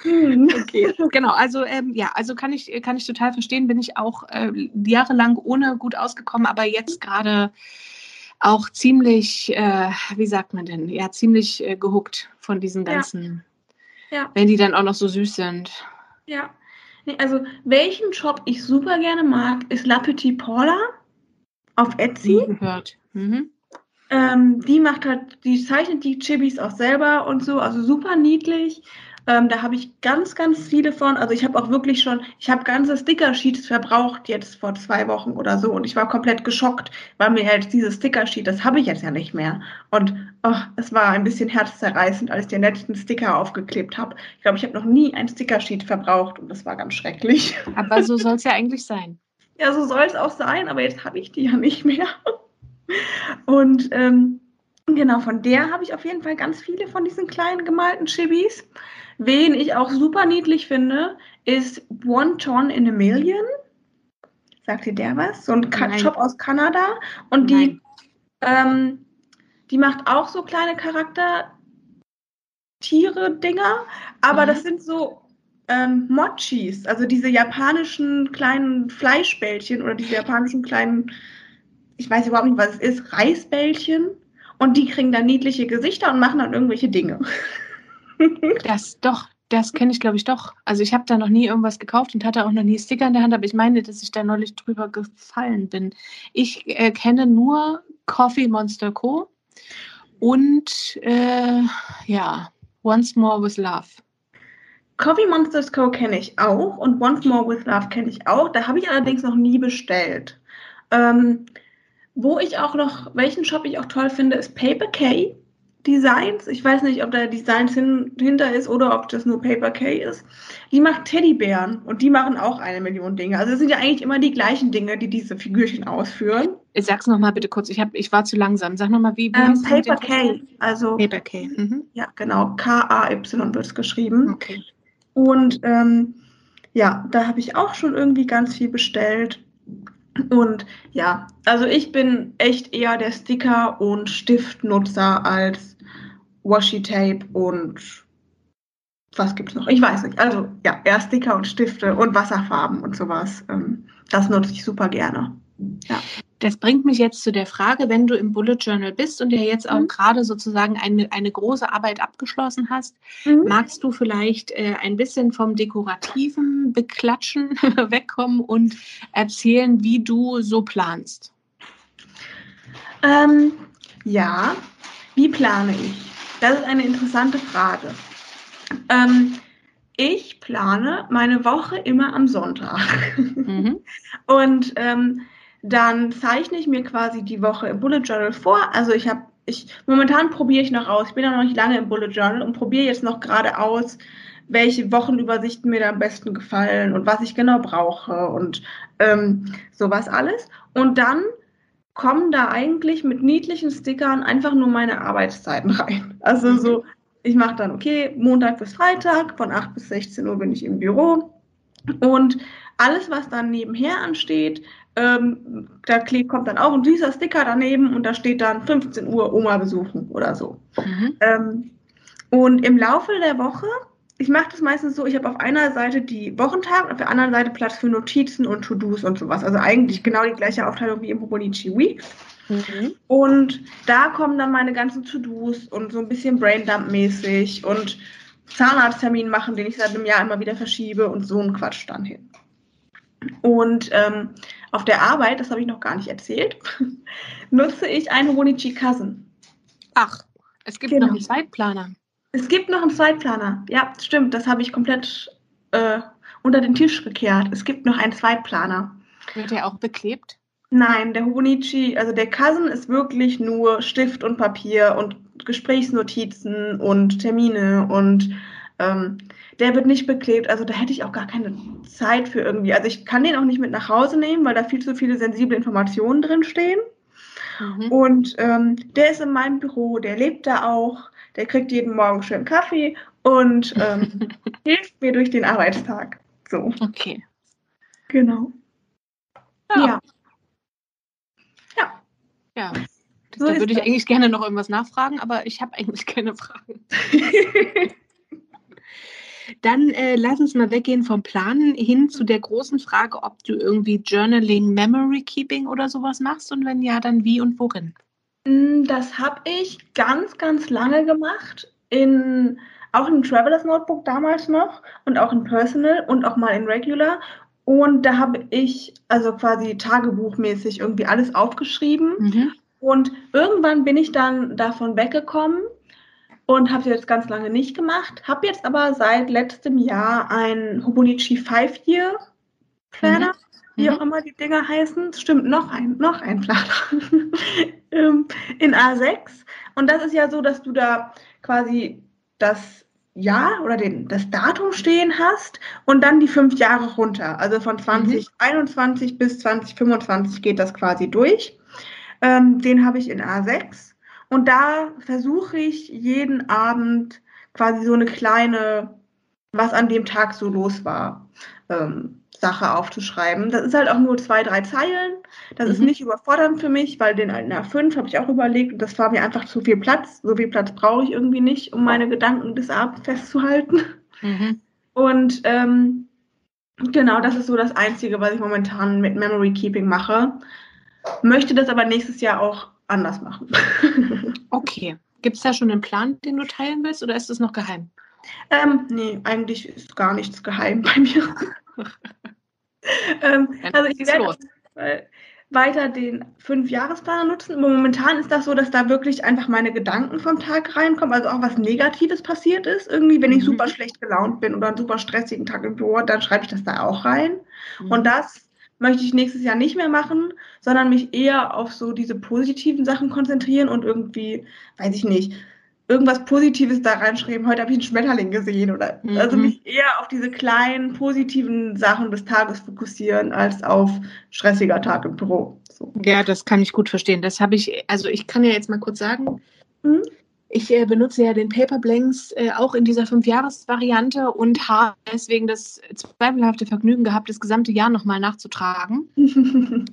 Hm. Okay, genau. Also ähm, ja, also kann ich kann ich total verstehen. Bin ich auch äh, jahrelang ohne gut ausgekommen, aber jetzt gerade auch ziemlich, äh, wie sagt man denn, ja ziemlich äh, gehuckt von diesen ganzen, ja. ja. wenn die dann auch noch so süß sind. Ja. Nee, also welchen Shop ich super gerne mag, ist La Petite Paula auf Etsy. Nie gehört. Mhm. Ähm, die macht halt, die zeichnet die Chibis auch selber und so, also super niedlich. Ähm, da habe ich ganz, ganz viele von. Also ich habe auch wirklich schon, ich habe ganze Sticker-Sheets verbraucht jetzt vor zwei Wochen oder so und ich war komplett geschockt, weil mir jetzt dieses Sticker-Sheet, das habe ich jetzt ja nicht mehr. Und oh, es war ein bisschen herzzerreißend, als ich den letzten Sticker aufgeklebt habe. Ich glaube, ich habe noch nie ein Sticker-Sheet verbraucht und das war ganz schrecklich. [laughs] Aber so soll es ja eigentlich sein. Ja, so soll es auch sein, aber jetzt habe ich die ja nicht mehr. Und ähm, genau, von der habe ich auf jeden Fall ganz viele von diesen kleinen gemalten Chibis. Wen ich auch super niedlich finde, ist One Ton in a Million. Sagt dir der was? So ein Cut-Shop aus Kanada. Und die, ähm, die macht auch so kleine Charakter-Tiere-Dinger, aber mhm. das sind so ähm, Mochis, also diese japanischen kleinen Fleischbällchen oder diese japanischen kleinen, ich weiß überhaupt nicht, was es ist, Reisbällchen. Und die kriegen dann niedliche Gesichter und machen dann irgendwelche Dinge. [laughs] Das doch, das kenne ich, glaube ich, doch. Also ich habe da noch nie irgendwas gekauft und hatte auch noch nie Sticker in der Hand, aber ich meine, dass ich da neulich drüber gefallen bin. Ich äh, kenne nur Coffee Monster Co. und äh, ja, Once More with Love. Coffee Monsters Co. kenne ich auch und Once More with Love kenne ich auch. Da habe ich allerdings noch nie bestellt. Ähm, wo ich auch noch, welchen Shop ich auch toll finde, ist Paper K. Designs. Ich weiß nicht, ob da Designs hin, hinter ist oder ob das nur Paper K ist. Die macht Teddybären und die machen auch eine Million Dinge. Also es sind ja eigentlich immer die gleichen Dinge, die diese Figürchen ausführen. Sag's nochmal bitte kurz. Ich, hab, ich war zu langsam. Sag nochmal, wie, wie ähm, Paper K. Also Paper K. Mhm. Ja, genau. K-A-Y wird es geschrieben. Okay. Und ähm, ja, da habe ich auch schon irgendwie ganz viel bestellt. Und ja, also ich bin echt eher der Sticker- und Stiftnutzer als Washi-Tape und was gibt es noch? Ich weiß nicht. Also ja, eher Sticker und Stifte und Wasserfarben und sowas. Ähm, das nutze ich super gerne. Ja. Das bringt mich jetzt zu der Frage, wenn du im Bullet Journal bist und ja jetzt auch mhm. gerade sozusagen eine, eine große Arbeit abgeschlossen hast, mhm. magst du vielleicht äh, ein bisschen vom dekorativen Beklatschen [laughs] wegkommen und erzählen, wie du so planst? Ähm, ja, wie plane ich? Das ist eine interessante Frage. Ähm, ich plane meine Woche immer am Sonntag. Mhm. [laughs] Und ähm, dann zeichne ich mir quasi die Woche im Bullet Journal vor. Also ich habe, ich momentan probiere ich noch aus. Ich bin ja noch nicht lange im Bullet Journal und probiere jetzt noch gerade aus, welche Wochenübersichten mir da am besten gefallen und was ich genau brauche und ähm, sowas alles. Und dann kommen da eigentlich mit niedlichen Stickern einfach nur meine Arbeitszeiten rein. Also so, ich mache dann, okay, Montag bis Freitag, von 8 bis 16 Uhr bin ich im Büro. Und alles, was dann nebenher ansteht, ähm, da kommt dann auch ein dieser Sticker daneben und da steht dann 15 Uhr Oma besuchen oder so. Mhm. Ähm, und im Laufe der Woche, ich mache das meistens so, ich habe auf einer Seite die Wochentag und auf der anderen Seite Platz für Notizen und To-Dos und sowas. Also eigentlich genau die gleiche Aufteilung wie im Hobonichi Week. Mhm. Und da kommen dann meine ganzen To-Dos und so ein bisschen Braindump-mäßig und Zahnarzttermin machen, den ich seit einem Jahr immer wieder verschiebe und so ein Quatsch dann hin. Und ähm, auf der Arbeit, das habe ich noch gar nicht erzählt, [laughs] nutze ich einen Honichi Cousin. Ach, es gibt genau. noch einen Zeitplaner. Es gibt noch einen Zweitplaner. Ja, stimmt. Das habe ich komplett äh, unter den Tisch gekehrt. Es gibt noch einen Zweitplaner. Wird der auch beklebt? Nein, der Hobonichi, also der Cousin ist wirklich nur Stift und Papier und Gesprächsnotizen und Termine und ähm, der wird nicht beklebt. Also da hätte ich auch gar keine Zeit für irgendwie. Also ich kann den auch nicht mit nach Hause nehmen, weil da viel zu viele sensible Informationen drin stehen. Mhm. Und ähm, der ist in meinem Büro, der lebt da auch, der kriegt jeden Morgen schön Kaffee und ähm, [laughs] hilft mir durch den Arbeitstag. So. Okay. Genau. Ja. Ja. Ja. ja. So da würde ich eigentlich gerne noch irgendwas nachfragen, aber ich habe eigentlich keine Fragen. [laughs] Dann äh, lass uns mal weggehen vom Planen hin zu der großen Frage, ob du irgendwie Journaling, Memory Keeping oder sowas machst und wenn ja, dann wie und worin? Mm, das habe ich ganz, ganz lange gemacht. In, auch in Travelers Notebook damals noch und auch in Personal und auch mal in Regular. Und da habe ich also quasi tagebuchmäßig irgendwie alles aufgeschrieben. Mhm. Und irgendwann bin ich dann davon weggekommen und habe jetzt ganz lange nicht gemacht. Habe jetzt aber seit letztem Jahr ein Hobonichi Five Year Planner, mhm. wie auch immer die Dinger heißen. Stimmt, noch ein, noch ein Planer [laughs] ähm, in A6. Und das ist ja so, dass du da quasi das Jahr oder den, das Datum stehen hast und dann die fünf Jahre runter. Also von 2021 mhm. bis 2025 geht das quasi durch. Ähm, den habe ich in A6 und da versuche ich jeden Abend quasi so eine kleine, was an dem Tag so los war, ähm, Sache aufzuschreiben. Das ist halt auch nur zwei, drei Zeilen. Das mhm. ist nicht überfordernd für mich, weil den alten A5 habe ich auch überlegt und das war mir einfach zu viel Platz. So viel Platz brauche ich irgendwie nicht, um meine Gedanken des Abends festzuhalten. Mhm. Und ähm, genau, das ist so das Einzige, was ich momentan mit Memory Keeping mache. Möchte das aber nächstes Jahr auch anders machen. [laughs] okay. Gibt es da schon einen Plan, den du teilen willst oder ist es noch geheim? Ähm, nee, eigentlich ist gar nichts geheim bei mir. [laughs] ähm, also ich werde weiter den Fünf-Jahres-Planer nutzen. Aber momentan ist das so, dass da wirklich einfach meine Gedanken vom Tag reinkommen, also auch was Negatives passiert ist. Irgendwie, wenn ich mhm. super schlecht gelaunt bin oder einen super stressigen Tag im Büro, dann schreibe ich das da auch rein. Mhm. Und das möchte ich nächstes Jahr nicht mehr machen, sondern mich eher auf so diese positiven Sachen konzentrieren und irgendwie, weiß ich nicht, irgendwas Positives da reinschreiben. Heute habe ich einen Schmetterling gesehen oder mhm. also mich eher auf diese kleinen positiven Sachen des Tages fokussieren als auf stressiger Tag im Büro. So. Ja, das kann ich gut verstehen. Das habe ich, also ich kann ja jetzt mal kurz sagen, mhm. Ich äh, benutze ja den Paper Blanks äh, auch in dieser Fünf-Jahres-Variante und habe deswegen das zweifelhafte Vergnügen gehabt, das gesamte Jahr nochmal nachzutragen. [laughs]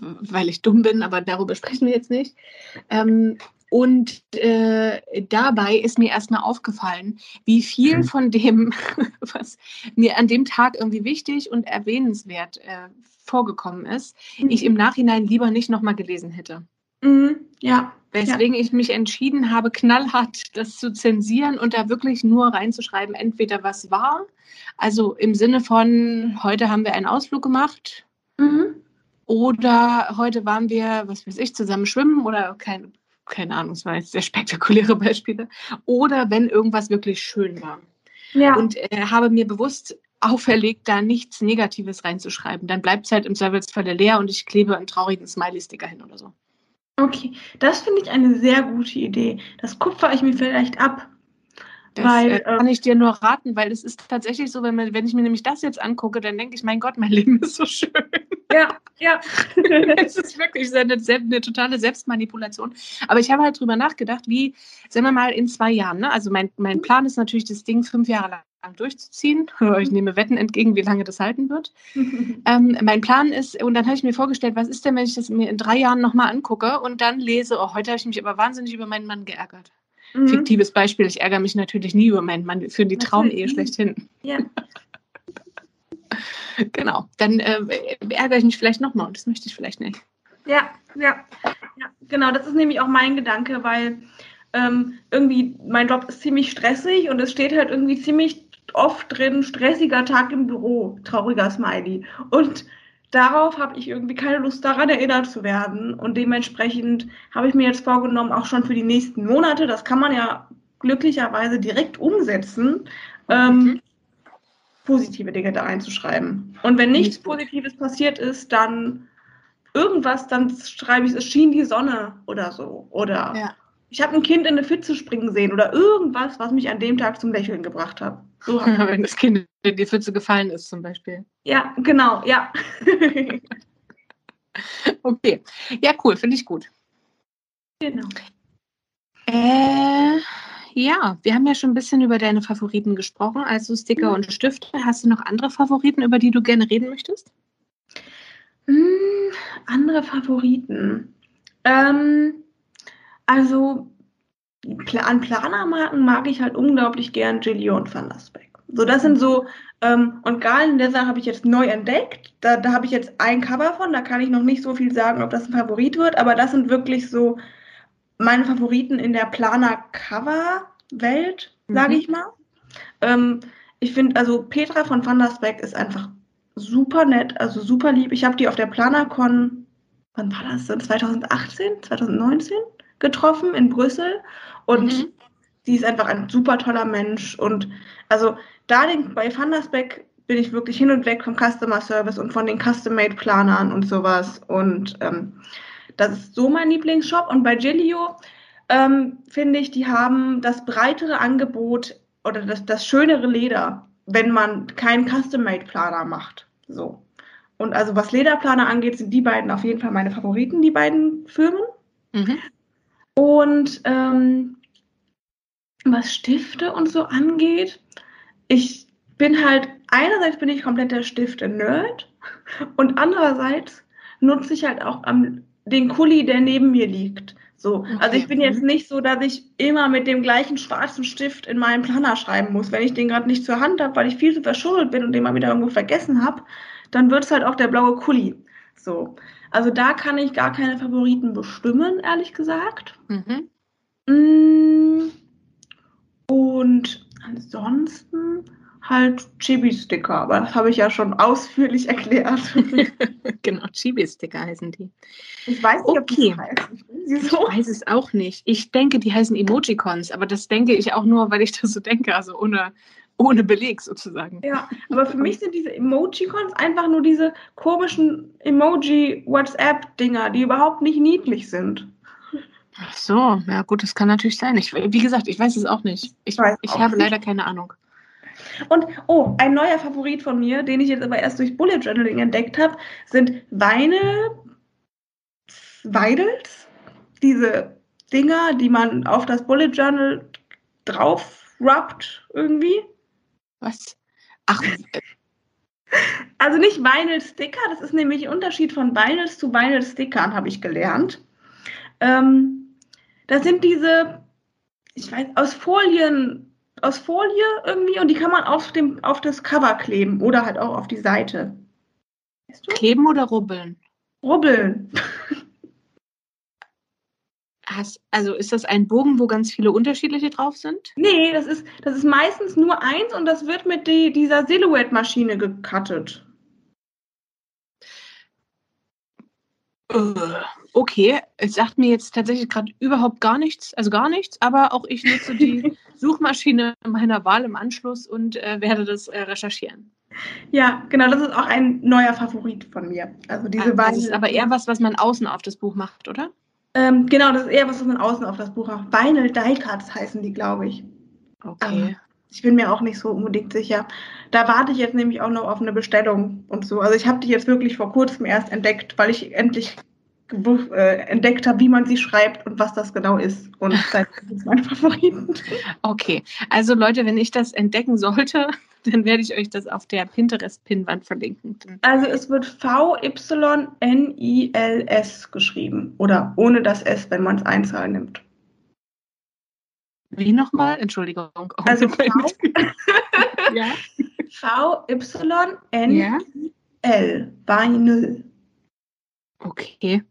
Weil ich dumm bin, aber darüber sprechen wir jetzt nicht. Ähm, Und äh, dabei ist mir erstmal aufgefallen, wie viel mhm. von dem, [laughs] was mir an dem Tag irgendwie wichtig und erwähnenswert äh, vorgekommen ist, mhm. ich im Nachhinein lieber nicht nochmal gelesen hätte. Mhm. Ja. Weswegen ja. ich mich entschieden habe, knallhart das zu zensieren und da wirklich nur reinzuschreiben, entweder was war, also im Sinne von, heute haben wir einen Ausflug gemacht, mhm. oder heute waren wir, was weiß ich, zusammen schwimmen oder kein, keine Ahnung, es waren jetzt sehr spektakuläre Beispiele, oder wenn irgendwas wirklich schön war. Ja. Und äh, habe mir bewusst auferlegt, da nichts Negatives reinzuschreiben. Dann bleibt es halt im Zweifelsfalle leer und ich klebe einen traurigen Smiley-Sticker hin oder so. Okay, das finde ich eine sehr gute Idee. Das kupfer ich mir vielleicht ab. Das weil, äh, kann ich dir nur raten, weil es ist tatsächlich so, wenn, man, wenn ich mir nämlich das jetzt angucke, dann denke ich, mein Gott, mein [laughs] Leben ist so schön. Ja, ja. [laughs] es ist wirklich eine, eine, totale Selbstmanipulation. Aber ich habe halt drüber nachgedacht, wie, sagen wir mal, in zwei Jahren, ne? also mein, mein Plan ist natürlich, das Ding fünf Jahre lang durchzuziehen. [laughs] Ich nehme Wetten entgegen, wie lange das halten wird. ähm, mein Plan ist, und dann habe ich mir vorgestellt, was ist denn, wenn ich das mir in drei Jahren nochmal angucke und dann lese, oh, heute habe ich mich aber wahnsinnig über meinen Mann geärgert. Mhm. Fiktives Beispiel, ich ärgere mich natürlich nie über meinen Mann, wir führen die Traumehe schlechthin. Ja. [laughs] genau, dann äh, ärgere ich mich vielleicht nochmal und das möchte ich vielleicht nicht. Ja, ja, ja, genau, das ist nämlich auch mein Gedanke, weil ähm, irgendwie mein Job ist ziemlich stressig und es steht halt irgendwie ziemlich oft drin, stressiger Tag im Büro, trauriger Smiley. Und darauf habe ich irgendwie keine Lust daran erinnert zu werden. Und dementsprechend habe ich mir jetzt vorgenommen, auch schon für die nächsten Monate, das kann man ja glücklicherweise direkt umsetzen, ähm, mhm. positive Dinge da reinzuschreiben. Und wenn nichts Positives passiert ist, dann irgendwas, dann schreibe ich, es schien die Sonne oder so. Oder ja. ich habe ein Kind in eine Pfütze springen sehen oder irgendwas, was mich an dem Tag zum Lächeln gebracht hat. So [laughs] Wenn das Kind die Pfütze gefallen ist, zum Beispiel. Ja, genau, ja. [laughs] okay. Ja, cool, finde ich gut. Genau. Äh, ja, wir haben ja schon ein bisschen über deine Favoriten gesprochen, also Sticker mhm. und Stifte. Hast du noch andere Favoriten, über die du gerne reden möchtest? Hm, andere Favoriten. Ähm, also an Planermarken mag ich halt unglaublich gern Gilio und Van der Speck. So, das sind so, ähm, und Galen Leather habe ich jetzt neu entdeckt. Da, da habe ich jetzt ein Cover von, da kann ich noch nicht so viel sagen, ob das ein Favorit wird, aber das sind wirklich so meine Favoriten in der Planer-Cover-Welt, sage mhm. ich mal. Ähm, ich finde, also Petra von Van der Speck ist einfach super nett, also super lieb. Ich habe die auf der PlanerCon, wann war das denn? 2018, 2019 getroffen in Brüssel und mhm. sie ist einfach ein super toller Mensch und also da den, bei Thundersback bin ich wirklich hin und weg vom Customer Service und von den Custom-Made-Planern und sowas und ähm, das ist so mein Lieblingsshop und bei Gillio ähm, finde ich, die haben das breitere Angebot oder das, das schönere Leder, wenn man keinen Custom-Made-Planer macht. So. Und also was Lederplaner angeht, sind die beiden auf jeden Fall meine Favoriten, die beiden Firmen. Mhm. Und ähm, was Stifte und so angeht, ich bin halt, einerseits bin ich komplett der Stifte-Nerd und andererseits nutze ich halt auch am, den Kuli, der neben mir liegt. So, okay. also ich bin jetzt mhm. nicht so, dass ich immer mit dem gleichen schwarzen Stift in meinem Planer schreiben muss. Wenn ich den gerade nicht zur Hand habe, weil ich viel zu verschuldet bin und den mal wieder irgendwo vergessen habe, dann wird es halt auch der blaue Kuli. So. Also da kann ich gar keine Favoriten bestimmen, ehrlich gesagt. Mhm. Mm. Und ansonsten halt Chibi-Sticker, aber das habe ich ja schon ausführlich [laughs] erklärt. [laughs] genau, Chibi-Sticker heißen die. Ich weiß nicht, okay. ob die heißen. Ich weiß es auch nicht. Ich denke, die heißen Emojicons, aber das denke ich auch nur, weil ich das so denke, also ohne, ohne Beleg sozusagen. Ja, aber für mich sind diese Emojicons einfach nur diese komischen Emoji-WhatsApp-Dinger, die überhaupt nicht niedlich sind. Ach so, ja gut, das kann natürlich sein. Ich, wie gesagt, ich weiß es auch nicht. Ich, ich, ich habe nicht. leider keine Ahnung. Und, oh, ein neuer Favorit von mir, den ich jetzt aber erst durch Bullet Journaling entdeckt habe, sind Weine, Weidels. Diese Dinger, die man auf das Bullet Journal drauf rubbt irgendwie. Was? Ach. Also nicht Vinyl Sticker, das ist nämlich ein Unterschied von Vinyls zu Vinyl Stickern, habe ich gelernt. Ähm, das sind diese, ich weiß, aus Folien, aus Folie irgendwie und die kann man auf, dem, auf das Cover kleben oder halt auch auf die Seite. Weißt du? Kleben oder rubbeln? Rubbeln. Hast, also ist das ein Bogen, wo ganz viele unterschiedliche drauf sind? Nee, das ist, das ist meistens nur eins und das wird mit die, dieser Silhouette-Maschine gecuttet. Okay, es sagt mir jetzt tatsächlich gerade überhaupt gar nichts, also gar nichts, aber auch ich nutze die [laughs] Suchmaschine meiner Wahl im Anschluss und äh, werde das äh, recherchieren. Ja, genau, das ist auch ein neuer Favorit von mir. Also diese also, Das ist aber eher was, was man außen auf das Buch macht, oder? Ähm, genau, das ist eher was, was man außen auf das Buch macht. Vinyl Die Cuts heißen die, glaube ich. Okay. Ich bin mir auch nicht so unbedingt sicher. Da warte ich jetzt nämlich auch noch auf eine Bestellung und so. Also ich habe die jetzt wirklich vor kurzem erst entdeckt, weil ich endlich äh, entdeckt habe, wie man sie schreibt und was das genau ist. Und [laughs] seitdem ist mein Favoriten. Okay, also Leute, wenn ich das entdecken sollte, [laughs] dann werde ich euch das auf der Pinterest-Pinnwand verlinken. Also es wird V-Y-N-I-L-S geschrieben oder ohne das S, wenn man es Einzahl nimmt. Wie nochmal? Entschuldigung. Also v, [laughs] ja. V-Y-N-I-L. Vinyl. Okay.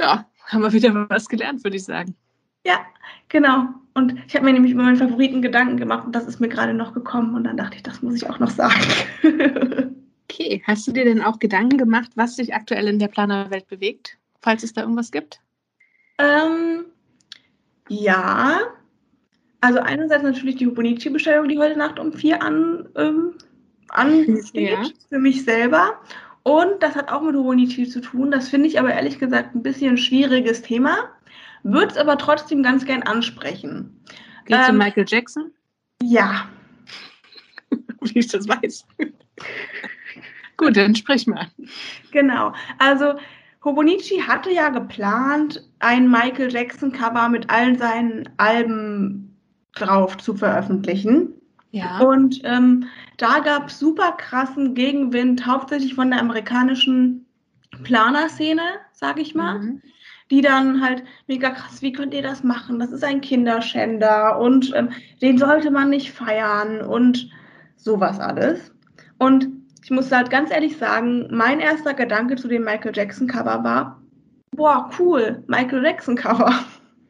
Ja, haben wir wieder was gelernt, würde ich sagen. Ja, genau. Und ich habe mir nämlich über meinen Favoriten Gedanken gemacht und das ist mir gerade noch gekommen und dann dachte ich, das muss ich auch noch sagen. [laughs] okay, hast du dir denn auch Gedanken gemacht, was sich aktuell in der Planerwelt bewegt, falls es da irgendwas gibt? Ähm, ja, also einerseits natürlich die Hubonichi-Bestellung, die heute Nacht um vier an, ähm, ansteht, ja. für mich selber. Und das hat auch mit Hubonichi zu tun. Das finde ich aber ehrlich gesagt ein bisschen ein schwieriges Thema würde es aber trotzdem ganz gern ansprechen. Geht es ähm, um Michael Jackson? Ja. [laughs] Wie ich das weiß. Gut, dann sprich mal. Genau. Also Hobonichi hatte ja geplant, ein Michael Jackson-Cover mit allen seinen Alben drauf zu veröffentlichen. Ja. Und ähm, da gab es super krassen Gegenwind, hauptsächlich von der amerikanischen Planerszene, sage ich mal. Mhm die dann halt mega krass, wie könnt ihr das machen? Das ist ein Kinderschänder und ähm, den sollte man nicht feiern und sowas alles. Und ich muss halt ganz ehrlich sagen, mein erster Gedanke zu dem Michael Jackson Cover war, boah, cool, Michael Jackson Cover.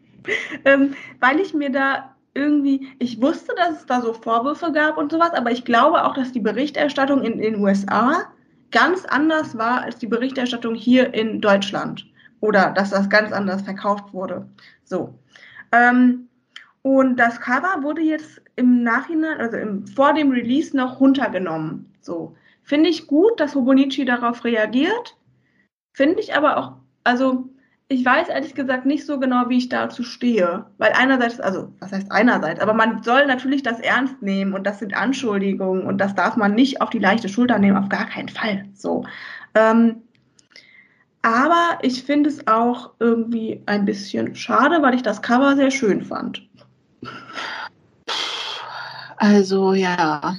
[laughs] ähm, weil ich mir da irgendwie, ich wusste, dass es da so Vorwürfe gab und sowas, aber ich glaube auch, dass die Berichterstattung in den USA ganz anders war als die Berichterstattung hier in Deutschland oder dass das ganz anders verkauft wurde. So. Ähm, und das Cover wurde jetzt im Nachhinein, also im, vor dem Release noch runtergenommen. So. Finde ich gut, dass Hobonichi darauf reagiert. Finde ich aber auch, also ich weiß ehrlich gesagt nicht so genau, wie ich dazu stehe. Weil einerseits, also was heißt einerseits, aber man soll natürlich das ernst nehmen und das sind Anschuldigungen und das darf man nicht auf die leichte Schulter nehmen, auf gar keinen Fall. So. Ähm, aber ich finde es auch irgendwie ein bisschen schade, weil ich das Cover sehr schön fand. Also ja.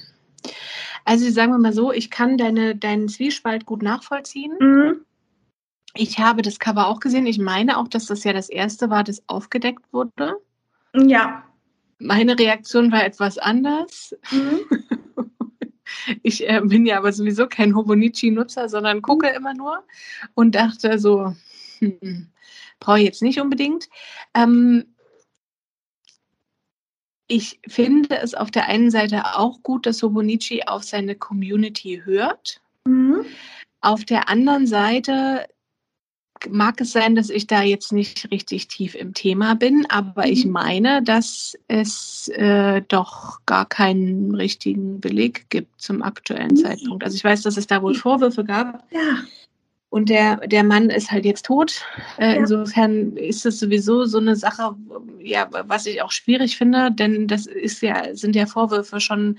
Also sagen wir mal so, ich kann deine, deinen Zwiespalt gut nachvollziehen. Mhm. Ich habe das Cover auch gesehen. Ich meine auch, dass das ja das erste war, das aufgedeckt wurde. Ja. Meine Reaktion war etwas anders. Mhm. [laughs] Ich äh, bin ja aber sowieso kein Hobonichi-Nutzer, sondern gucke immer nur und dachte so, hm, brauche ich jetzt nicht unbedingt. Ähm, ich finde es auf der einen Seite auch gut, dass Hobonichi auf seine Community hört. Mhm. Auf der anderen Seite mag es sein, dass ich da jetzt nicht richtig tief im Thema bin, aber ich mhm. meine, dass es äh, doch gar keinen richtigen Beleg gibt zum aktuellen Zeitpunkt. Also ich weiß, dass es da wohl Vorwürfe gab. Ja. Und der, der Mann ist halt jetzt tot. Äh, ja. Insofern ist es sowieso so eine Sache, ja, was ich auch schwierig finde, denn das ist ja, sind ja Vorwürfe schon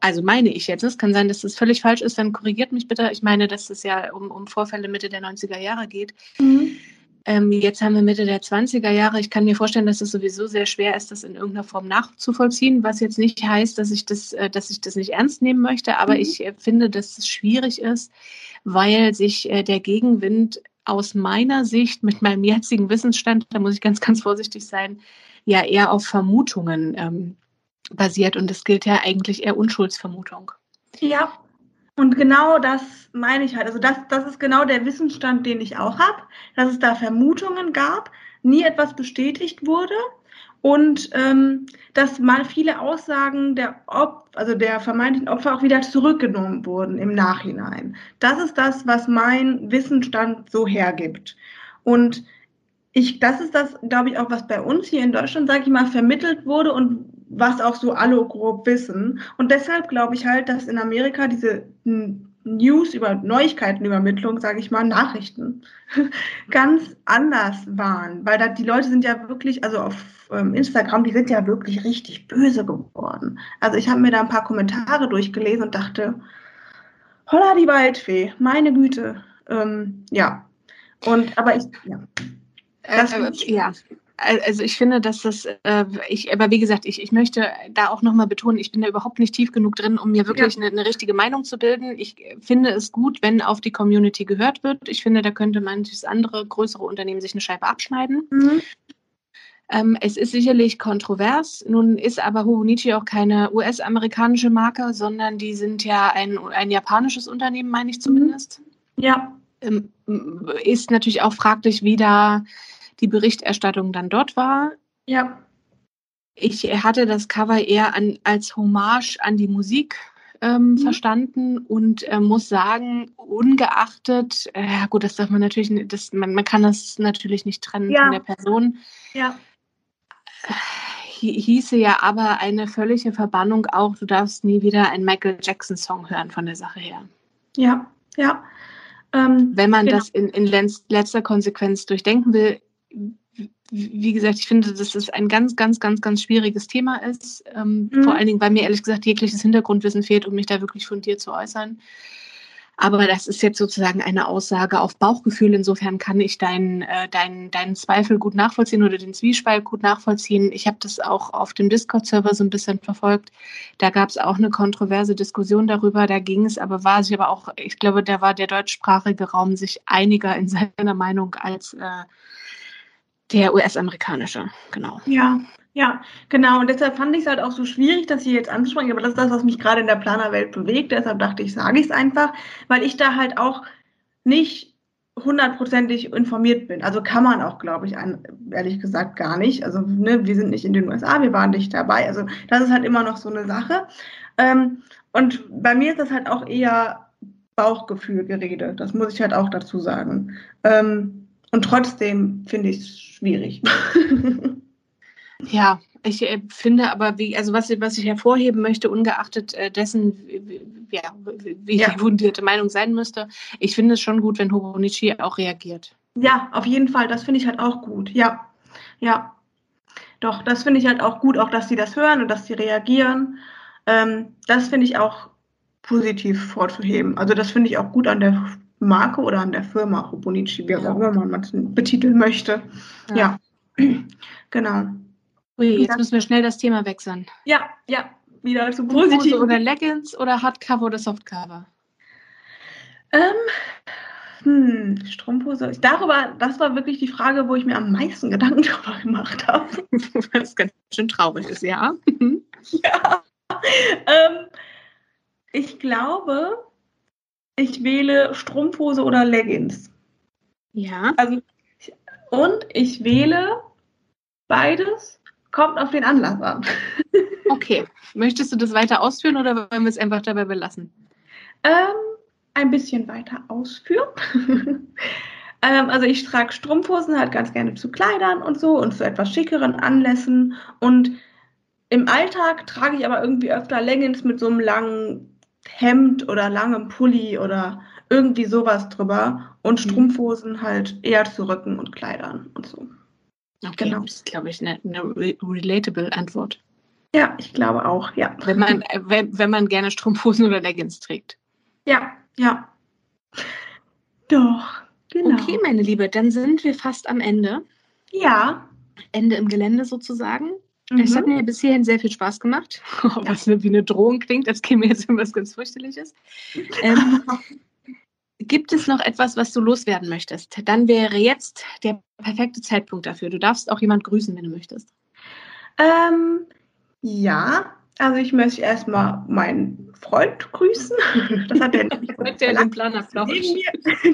also meine ich jetzt, es kann sein, dass das völlig falsch ist, dann korrigiert mich bitte. Ich meine, dass es ja um, um Vorfälle Mitte der 90er Jahre geht. Mhm. Ähm, jetzt haben wir Mitte der 20er Jahre. Ich kann mir vorstellen, dass es sowieso sehr schwer ist, das in irgendeiner Form nachzuvollziehen, was jetzt nicht heißt, dass ich das, äh, dass ich das nicht ernst nehmen möchte, aber mhm. ich äh, finde, dass es schwierig ist, weil sich äh, der Gegenwind aus meiner Sicht mit meinem jetzigen Wissensstand, da muss ich ganz, ganz vorsichtig sein, ja eher auf Vermutungen ähm, basiert. Und das gilt ja eigentlich eher Unschuldsvermutung. Ja, und genau das meine ich halt. Also das, das ist genau der Wissensstand, den ich auch habe, dass es da Vermutungen gab, nie etwas bestätigt wurde und ähm, dass mal viele Aussagen der Op also der vermeintlichen Opfer auch wieder zurückgenommen wurden im Nachhinein. Das ist das, was mein Wissensstand so hergibt. Und ich, das ist das, glaube ich, auch, was bei uns hier in Deutschland, sage ich mal, vermittelt wurde und was auch so alle grob wissen. Und deshalb glaube ich halt, dass in Amerika diese News über Neuigkeitenübermittlung, sage ich mal, Nachrichten, [laughs] ganz anders waren. Weil da, die Leute sind ja wirklich, also auf ähm, Instagram, die sind ja wirklich richtig böse geworden. Also ich habe mir da ein paar Kommentare durchgelesen und dachte, holla die Waldfee, meine Güte. Ähm, ja. Und aber ich, ja. Das äh, ja, also ich finde, dass das, äh, ich, aber wie gesagt, ich, ich möchte da auch nochmal betonen, ich bin da überhaupt nicht tief genug drin, um mir wirklich ja. eine, eine, richtige Meinung zu bilden. Ich finde es gut, wenn auf die Community gehört wird. Ich finde, da könnte manches andere größere Unternehmen sich eine Scheibe abschneiden. Mhm. Ähm, es ist sicherlich kontrovers. Nun ist aber Hobonichi auch keine US-amerikanische Marke, sondern die sind ja ein, ein japanisches Unternehmen, meine ich zumindest. Ja. Ähm, ist natürlich auch fraglich, wie da die Berichterstattung dann dort war. Ja. Ich hatte das Cover eher an, als Hommage an die Musik ähm, mhm. verstanden und äh, muss sagen, ungeachtet, äh, gut, das darf man natürlich, das, man, man kann das natürlich nicht trennen ja. von der Person. Ja. Hieße ja aber eine völlige Verbannung auch, du darfst nie wieder einen Michael Jackson-Song hören von der Sache her. Ja, ja. Ähm, Wenn man genau. das in, in letzter Konsequenz durchdenken will, wie gesagt, ich finde, dass es ein ganz, ganz, ganz, ganz schwieriges Thema ist. Ähm, mhm. Vor allen Dingen, weil mir ehrlich gesagt jegliches Hintergrundwissen fehlt, um mich da wirklich von dir zu äußern. Aber das ist jetzt sozusagen eine Aussage auf Bauchgefühl. Insofern kann ich deinen, äh, deinen, deinen Zweifel gut nachvollziehen oder den Zwiespalt gut nachvollziehen. Ich habe das auch auf dem Discord-Server so ein bisschen verfolgt. Da gab es auch eine kontroverse Diskussion darüber. Da ging es aber, war sich aber auch, ich glaube, da war der deutschsprachige Raum sich einiger in seiner Meinung als äh, der US-amerikanische, genau. Ja, ja, genau. Und deshalb fand ich es halt auch so schwierig, das hier jetzt anzusprechen. Aber das ist das, was mich gerade in der Planerwelt bewegt. Deshalb dachte ich, sage ich es einfach, weil ich da halt auch nicht hundertprozentig informiert bin. Also kann man auch, glaube ich, an, ehrlich gesagt gar nicht. Also ne, wir sind nicht in den USA, wir waren nicht dabei. Also das ist halt immer noch so eine Sache. Ähm, und bei mir ist das halt auch eher Bauchgefühlgerede. Das muss ich halt auch dazu sagen. Ähm, und trotzdem finde ich es schwierig. ja, ich äh, finde aber, wie, also was, was ich hervorheben möchte, ungeachtet äh, dessen, wie, ja, wie ja. die fundierte Meinung sein müsste, ich finde es schon gut, wenn Hobonichi auch reagiert. Ja, auf jeden Fall. Das finde ich halt auch gut. Ja, ja. Doch, das finde ich halt auch gut, auch dass sie das hören und dass sie reagieren. Ähm, das finde ich auch positiv vorzuheben. Also das finde ich auch gut an der Marke oder an der Firma Hobonichi, wie auch immer man es betiteln möchte. Ja, ja. [clears throat] genau. Ui, jetzt müssen wir schnell das Thema wechseln. Ja, ja, wieder zu positiv. Oder Leggings oder Hardcover oder Softcover? Ähm, hm, Strumpfhose. Darüber, das war wirklich die Frage, wo ich mir am meisten Gedanken [laughs] darüber gemacht habe. [laughs] Weil es ganz schön traurig ist, ja. [laughs] ja. Ähm, ich glaube, ich wähle Strumpfhose oder Leggings. Ja. Also, und ich wähle beides, kommt auf den Anlass an. [laughs] okay. Möchtest du das weiter ausführen oder wollen wir es einfach dabei belassen? Ähm, ein bisschen weiter ausführen. [laughs] ähm, also ich trage Strumpfhosen halt ganz gerne zu Kleidern und so und zu etwas schickeren Anlässen. Und im Alltag trage ich aber irgendwie öfter Leggings mit so einem langen Hemd oder langem Pulli oder irgendwie sowas drüber und mhm. Strumpfhosen halt eher zu Rücken und Kleidern und so. Okay, genau. das ist, glaube ich, eine, eine relatable Antwort. Ja, ich glaube auch, ja. Wenn man, äh, wenn, wenn man gerne Strumpfhosen oder Leggings trägt. Ja, ja. Doch, genau. Okay, meine Liebe, dann sind wir fast am Ende. Ja. Ende im Gelände sozusagen. Mhm. Es hat mir bis hierhin sehr viel Spaß gemacht. [laughs] Was wie eine Drohung klingt, als käme jetzt irgendwas ganz fürchterliches. Ähm, [laughs] Gibt es noch etwas, was du loswerden möchtest? Dann wäre jetzt der perfekte Zeitpunkt dafür. Du darfst auch jemand grüßen, wenn du möchtest. Ähm, ja, also ich möchte erstmal meinen Freund grüßen. [laughs] Das hat der nämlich der den Plan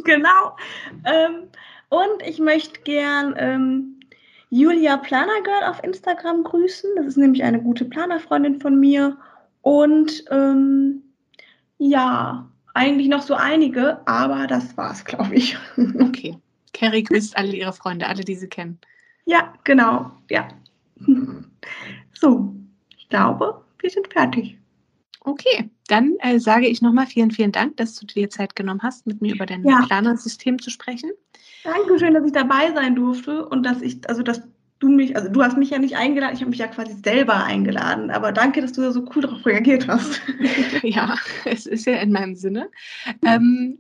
Genau. Ähm, und ich möchte gern ähm, Julia Planergirl auf Instagram grüßen. Das ist nämlich eine gute Planerfreundin von mir. Und ähm, ja, eigentlich noch so einige, aber das war's, glaube ich. [laughs] Okay. Carrie grüßt alle ihre Freunde, alle, die sie kennen. Ja, genau. Ja. [laughs] So, ich glaube, wir sind fertig. Okay, dann äh, sage ich nochmal vielen, vielen Dank, dass du dir Zeit genommen hast, mit mir über dein ja. Planersystem zu sprechen. Dankeschön, dass ich dabei sein durfte und dass ich, also dass du mich, also du hast mich ja nicht eingeladen, ich habe mich ja quasi selber eingeladen, aber danke, dass du da so cool darauf reagiert hast. [laughs] ja, es ist ja in meinem Sinne. Ähm,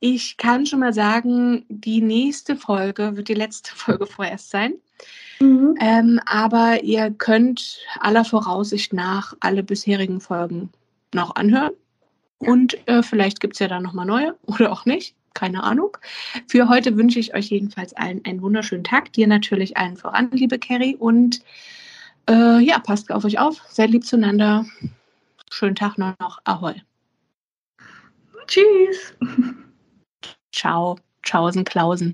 ich kann schon mal sagen, die nächste Folge wird die letzte [laughs] Folge vorerst sein. Mhm. Ähm, aber ihr könnt aller Voraussicht nach alle bisherigen Folgen noch anhören. Und äh, vielleicht gibt es ja dann nochmal neue [laughs] oder auch nicht. Keine Ahnung. Für heute wünsche ich euch jedenfalls allen einen wunderschönen Tag. Dir natürlich allen voran, liebe Carrie. Und äh, ja, passt auf euch auf. Seid lieb zueinander. Schönen Tag noch. Ahoi. Tschüss. Ciao. Tschaußen, Klausen.